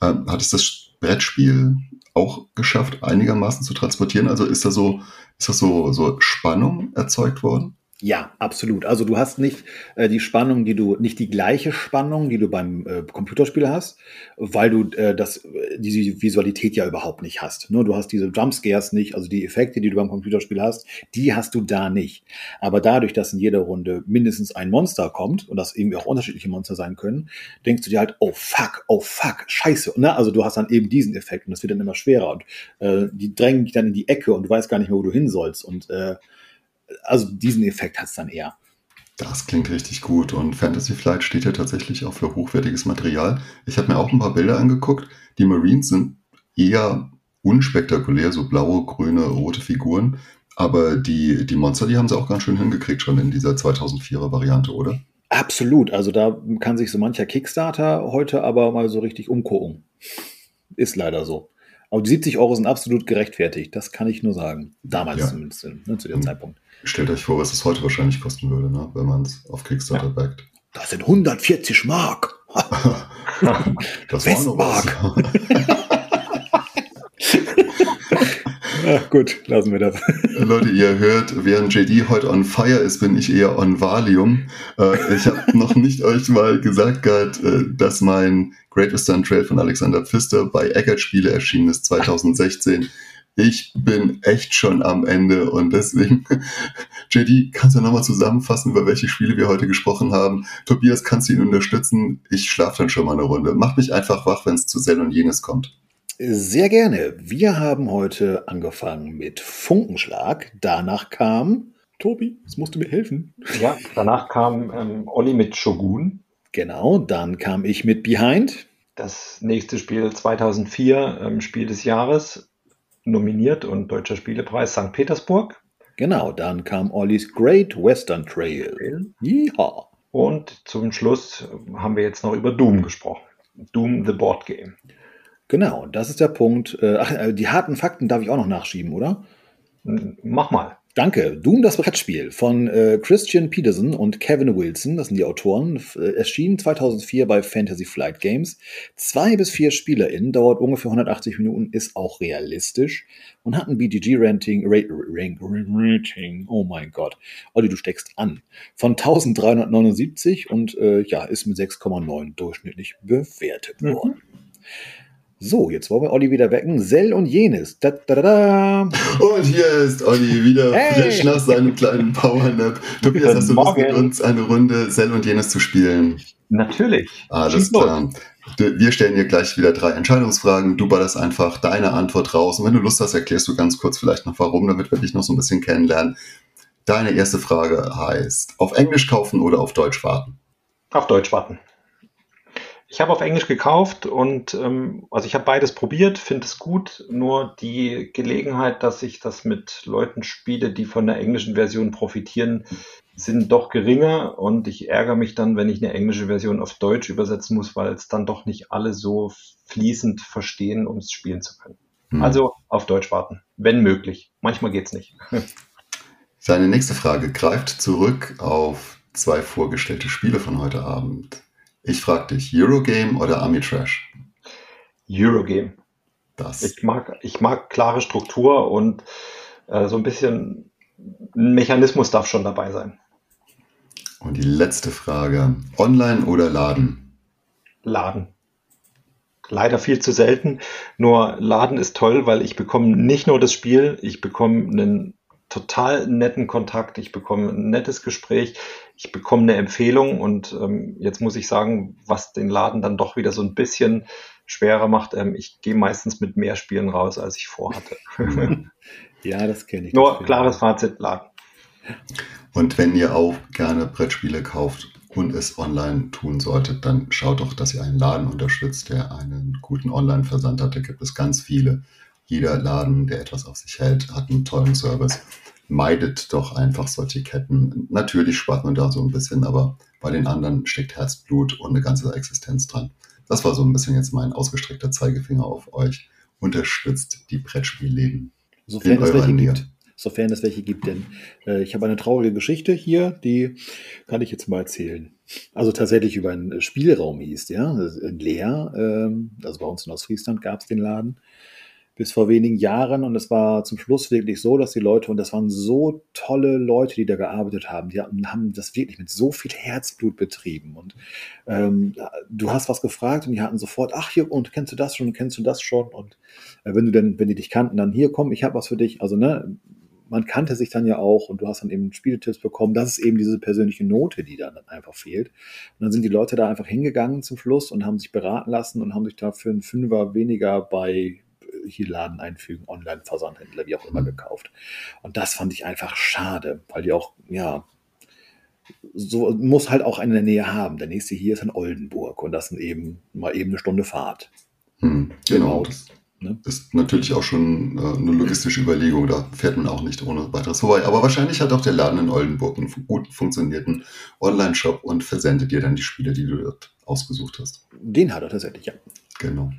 Ähm, hat es das Brettspiel auch geschafft, einigermaßen zu transportieren? Also ist da so, ist das so, so Spannung erzeugt worden? Ja, absolut. Also du hast nicht äh, die Spannung, die du, nicht die gleiche Spannung, die du beim äh, Computerspiel hast, weil du äh, das, diese Visualität ja überhaupt nicht hast. Ne? du hast diese Jumpscares nicht, also die Effekte, die du beim Computerspiel hast, die hast du da nicht. Aber dadurch, dass in jeder Runde mindestens ein Monster kommt und das eben auch unterschiedliche Monster sein können, denkst du dir halt, oh fuck, oh fuck, scheiße. Ne? Also du hast dann eben diesen Effekt und das wird dann immer schwerer und äh, die drängen dich dann in die Ecke und du weißt gar nicht mehr, wo du hin sollst und äh, also diesen Effekt hat es dann eher. Das klingt richtig gut. Und Fantasy Flight steht ja tatsächlich auch für hochwertiges Material. Ich habe mir auch ein paar Bilder angeguckt. Die Marines sind eher unspektakulär, so blaue, grüne, rote Figuren. Aber die, die Monster, die haben sie auch ganz schön hingekriegt schon in dieser 2004er Variante, oder? Absolut. Also da kann sich so mancher Kickstarter heute aber mal so richtig umgucken. Ist leider so. Aber die 70 Euro sind absolut gerechtfertigt. Das kann ich nur sagen. Damals ja. zumindest, ne, zu dem mhm. Zeitpunkt. Stellt euch vor, was es heute wahrscheinlich kosten würde, ne, wenn man es auf Kickstarter ja. backt. Das sind 140 Mark. das was. Ach, gut, lassen wir das. Leute, ihr hört, während JD heute on fire ist, bin ich eher on Valium. Äh, ich habe noch nicht euch mal gesagt gehabt, äh, dass mein Great Western Trail von Alexander Pfister bei Eckert Spiele erschienen ist 2016 ich bin echt schon am Ende und deswegen, JD, kannst du nochmal zusammenfassen, über welche Spiele wir heute gesprochen haben? Tobias, kannst du ihn unterstützen? Ich schlafe dann schon mal eine Runde. Mach mich einfach wach, wenn es zu Zell und jenes kommt. Sehr gerne. Wir haben heute angefangen mit Funkenschlag. Danach kam Tobi, jetzt musst du mir helfen. Ja, danach kam ähm, Olli mit Shogun. Genau, dann kam ich mit Behind. Das nächste Spiel 2004, ähm, Spiel des Jahres nominiert und Deutscher Spielepreis St. Petersburg. Genau, dann kam Ollis Great Western Trail. Ja. Und zum Schluss haben wir jetzt noch über Doom gesprochen. Doom the Board Game. Genau, das ist der Punkt. Äh, ach, äh, die harten Fakten darf ich auch noch nachschieben, oder? Mach mal. Danke. Doom, das Brettspiel von äh, Christian Peterson und Kevin Wilson, das sind die Autoren, äh, erschien 2004 bei Fantasy Flight Games. Zwei bis vier SpielerInnen, dauert ungefähr 180 Minuten, ist auch realistisch und hat ein BGG-Rating, Rating, oh mein Gott. Olli, du steckst an. Von 1379 und äh, ja, ist mit 6,9 durchschnittlich bewertet mhm. worden. Mhm. So, jetzt wollen wir Olli wieder wecken. Sell und jenes. Da, da, da, und hier ist Olli wieder hey. frisch nach seinem kleinen Powernap. Tobias, hast du Lust mit uns eine Runde Sell und jenes zu spielen? Natürlich. Alles klar. Wir stellen dir gleich wieder drei Entscheidungsfragen. Du ballerst einfach deine Antwort raus. Und wenn du Lust hast, erklärst du ganz kurz vielleicht noch warum, damit wir dich noch so ein bisschen kennenlernen. Deine erste Frage heißt, auf Englisch kaufen oder auf Deutsch warten? Auf Deutsch warten. Ich habe auf Englisch gekauft und ähm, also ich habe beides probiert, finde es gut. Nur die Gelegenheit, dass ich das mit Leuten spiele, die von der englischen Version profitieren, sind doch geringer und ich ärgere mich dann, wenn ich eine englische Version auf Deutsch übersetzen muss, weil es dann doch nicht alle so fließend verstehen, um es spielen zu können. Hm. Also auf Deutsch warten, wenn möglich. Manchmal geht es nicht. Seine nächste Frage greift zurück auf zwei vorgestellte Spiele von heute Abend. Ich frage dich, Eurogame oder Amitrash? Eurogame. Das. Ich mag, ich mag klare Struktur und äh, so ein bisschen ein Mechanismus darf schon dabei sein. Und die letzte Frage, Online oder Laden? Laden. Leider viel zu selten. Nur Laden ist toll, weil ich bekomme nicht nur das Spiel, ich bekomme einen total netten Kontakt, ich bekomme ein nettes Gespräch, ich bekomme eine Empfehlung und ähm, jetzt muss ich sagen, was den Laden dann doch wieder so ein bisschen schwerer macht, ähm, ich gehe meistens mit mehr Spielen raus, als ich vorhatte. ja, das kenne ich. Nur klares Fazit, Laden. Und wenn ihr auch gerne Brettspiele kauft und es online tun solltet, dann schaut doch, dass ihr einen Laden unterstützt, der einen guten Online-Versand hat. Da gibt es ganz viele. Jeder Laden, der etwas auf sich hält, hat einen tollen Service meidet doch einfach solche Ketten. Natürlich spart man da so ein bisschen, aber bei den anderen steckt Herzblut und eine ganze Existenz dran. Das war so ein bisschen jetzt mein ausgestreckter Zeigefinger auf euch. Unterstützt die Brettspielläden. Sofern es welche Nähe. gibt. sofern es welche gibt, denn äh, ich habe eine traurige Geschichte hier, die kann ich jetzt mal erzählen. Also tatsächlich über einen Spielraum hieß, ja, leer. Ähm, also bei uns in Ostfriesland gab es den Laden bis vor wenigen Jahren und es war zum Schluss wirklich so, dass die Leute, und das waren so tolle Leute, die da gearbeitet haben, die haben das wirklich mit so viel Herzblut betrieben und ähm, du hast was gefragt und die hatten sofort, ach hier, und kennst du das schon, kennst du das schon und äh, wenn du denn, wenn die dich kannten, dann hier, komm, ich habe was für dich, also ne, man kannte sich dann ja auch und du hast dann eben Spieletipps bekommen. Das ist eben diese persönliche Note, die dann einfach fehlt. Und dann sind die Leute da einfach hingegangen zum Schluss und haben sich beraten lassen und haben sich dafür einen Fünfer weniger bei hier Laden einfügen, Online-Versandhändler, wie auch immer gekauft. Und das fand ich einfach schade, weil die auch, ja, so muss halt auch eine Nähe haben. Der nächste hier ist in Oldenburg und das sind eben mal eben eine Stunde Fahrt. Hm, genau. genau. Das ne? ist natürlich auch schon äh, eine logistische Überlegung. Da fährt man auch nicht ohne weiteres vorbei. Aber wahrscheinlich hat auch der Laden in Oldenburg einen gut funktionierenden Online-Shop und versendet dir dann die Spiele, die du dort ausgesucht hast. Den hat er tatsächlich, ja. Genau.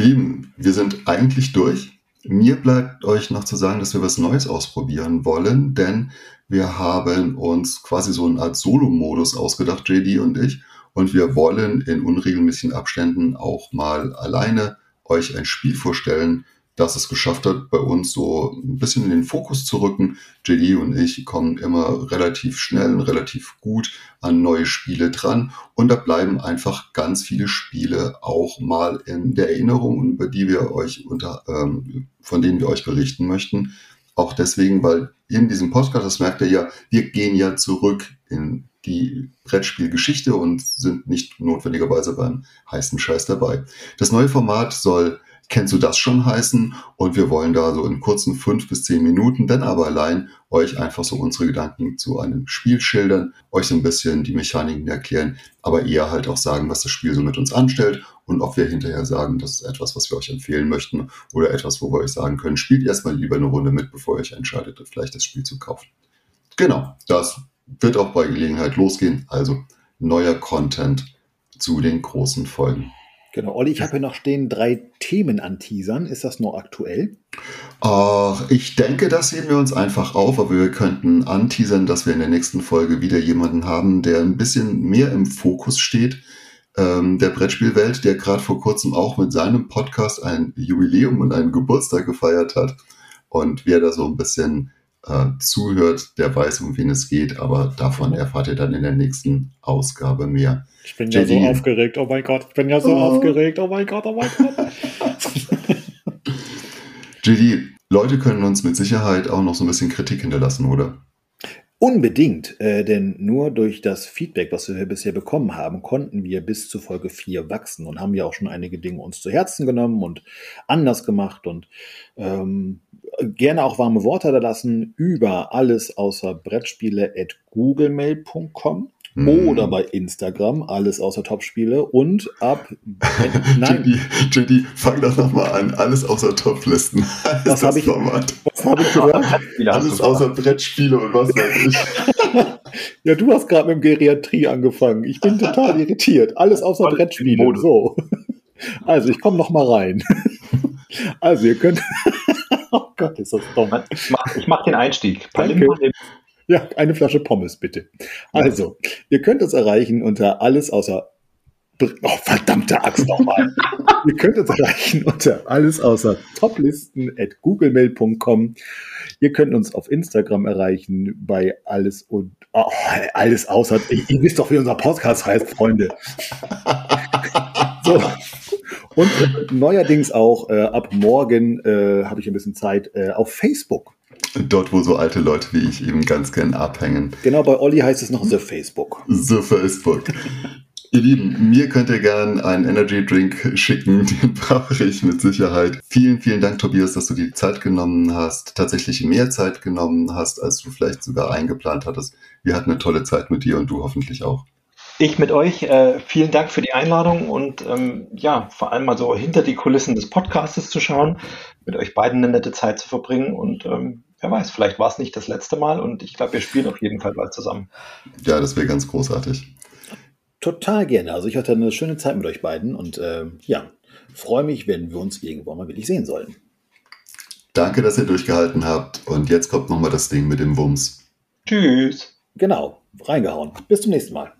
Lieben, wir sind eigentlich durch. Mir bleibt euch noch zu sagen, dass wir was Neues ausprobieren wollen, denn wir haben uns quasi so eine Art Solo-Modus ausgedacht, JD und ich. Und wir wollen in unregelmäßigen Abständen auch mal alleine euch ein Spiel vorstellen, dass es geschafft hat, bei uns so ein bisschen in den Fokus zu rücken. JD und ich kommen immer relativ schnell und relativ gut an neue Spiele dran. Und da bleiben einfach ganz viele Spiele auch mal in der Erinnerung, über die wir euch unter, ähm, von denen wir euch berichten möchten. Auch deswegen, weil in diesem Podcast, das merkt ihr ja, wir gehen ja zurück in die Brettspielgeschichte und sind nicht notwendigerweise beim heißen Scheiß dabei. Das neue Format soll kennst du das schon heißen? Und wir wollen da so in kurzen fünf bis zehn Minuten, dann aber allein euch einfach so unsere Gedanken zu einem Spiel schildern, euch so ein bisschen die Mechaniken erklären, aber eher halt auch sagen, was das Spiel so mit uns anstellt und ob wir hinterher sagen, das ist etwas, was wir euch empfehlen möchten oder etwas, wo wir euch sagen können, spielt erstmal lieber eine Runde mit, bevor ihr euch entscheidet, vielleicht das Spiel zu kaufen. Genau, das wird auch bei Gelegenheit losgehen. Also neuer Content zu den großen Folgen. Genau, Olli, ich habe hier noch stehen drei Themen an Teasern. Ist das noch aktuell? Ach, ich denke, das heben wir uns einfach auf, aber wir könnten anteasern, dass wir in der nächsten Folge wieder jemanden haben, der ein bisschen mehr im Fokus steht ähm, der Brettspielwelt, der gerade vor kurzem auch mit seinem Podcast ein Jubiläum und einen Geburtstag gefeiert hat. Und wer da so ein bisschen äh, zuhört, der weiß, um wen es geht, aber davon erfahrt ihr dann in der nächsten Ausgabe mehr. Ich bin ja so aufgeregt, oh mein Gott, ich bin ja so oh. aufgeregt, oh mein Gott, oh mein Gott. JD, Leute können uns mit Sicherheit auch noch so ein bisschen Kritik hinterlassen, oder? Unbedingt, äh, denn nur durch das Feedback, was wir bisher bekommen haben, konnten wir bis zu Folge 4 wachsen und haben ja auch schon einige Dinge uns zu Herzen genommen und anders gemacht und ähm, gerne auch warme Worte da lassen über alles außer Brettspiele at googlemail.com mhm. oder bei Instagram, alles außer Topspiele und ab. Nein. JD, fang doch nochmal an. Alles außer Toplisten. Was habe ich, was hab ich gehört? alles außer Brettspiele und was weiß ich. ja, du hast gerade mit dem Geriatrie angefangen. Ich bin total irritiert. Alles außer Brettspiele. So. Also, ich komme nochmal rein. Also, ihr könnt. Gott, ist das dumm. Ich mache mach den Einstieg. Danke. Ja, eine Flasche Pommes bitte. Also, ihr könnt uns erreichen unter alles außer Oh, verdammte Axt nochmal. ihr könnt uns erreichen unter alles außer toplisten at googlemail.com. Ihr könnt uns auf Instagram erreichen bei alles und oh, alles außer. Ihr wisst doch, wie unser Podcast heißt, Freunde. so. Und äh, neuerdings auch äh, ab morgen äh, habe ich ein bisschen Zeit äh, auf Facebook. Dort, wo so alte Leute wie ich eben ganz gern abhängen. Genau, bei Olli heißt es noch The Facebook. The Facebook. Ihr Lieben, mir könnt ihr gern einen Energy Drink schicken, den brauche ich mit Sicherheit. Vielen, vielen Dank, Tobias, dass du die Zeit genommen hast, tatsächlich mehr Zeit genommen hast, als du vielleicht sogar eingeplant hattest. Wir hatten eine tolle Zeit mit dir und du hoffentlich auch. Ich mit euch. Äh, vielen Dank für die Einladung und ähm, ja, vor allem mal so hinter die Kulissen des Podcastes zu schauen, mit euch beiden eine nette Zeit zu verbringen und ähm, wer weiß, vielleicht war es nicht das letzte Mal und ich glaube, wir spielen auf jeden Fall bald zusammen. Ja, das wäre ganz großartig. Total gerne. Also ich hatte eine schöne Zeit mit euch beiden und äh, ja, freue mich, wenn wir uns irgendwann mal wirklich sehen sollen. Danke, dass ihr durchgehalten habt. Und jetzt kommt nochmal das Ding mit dem Wumms. Tschüss. Genau, reingehauen. Bis zum nächsten Mal.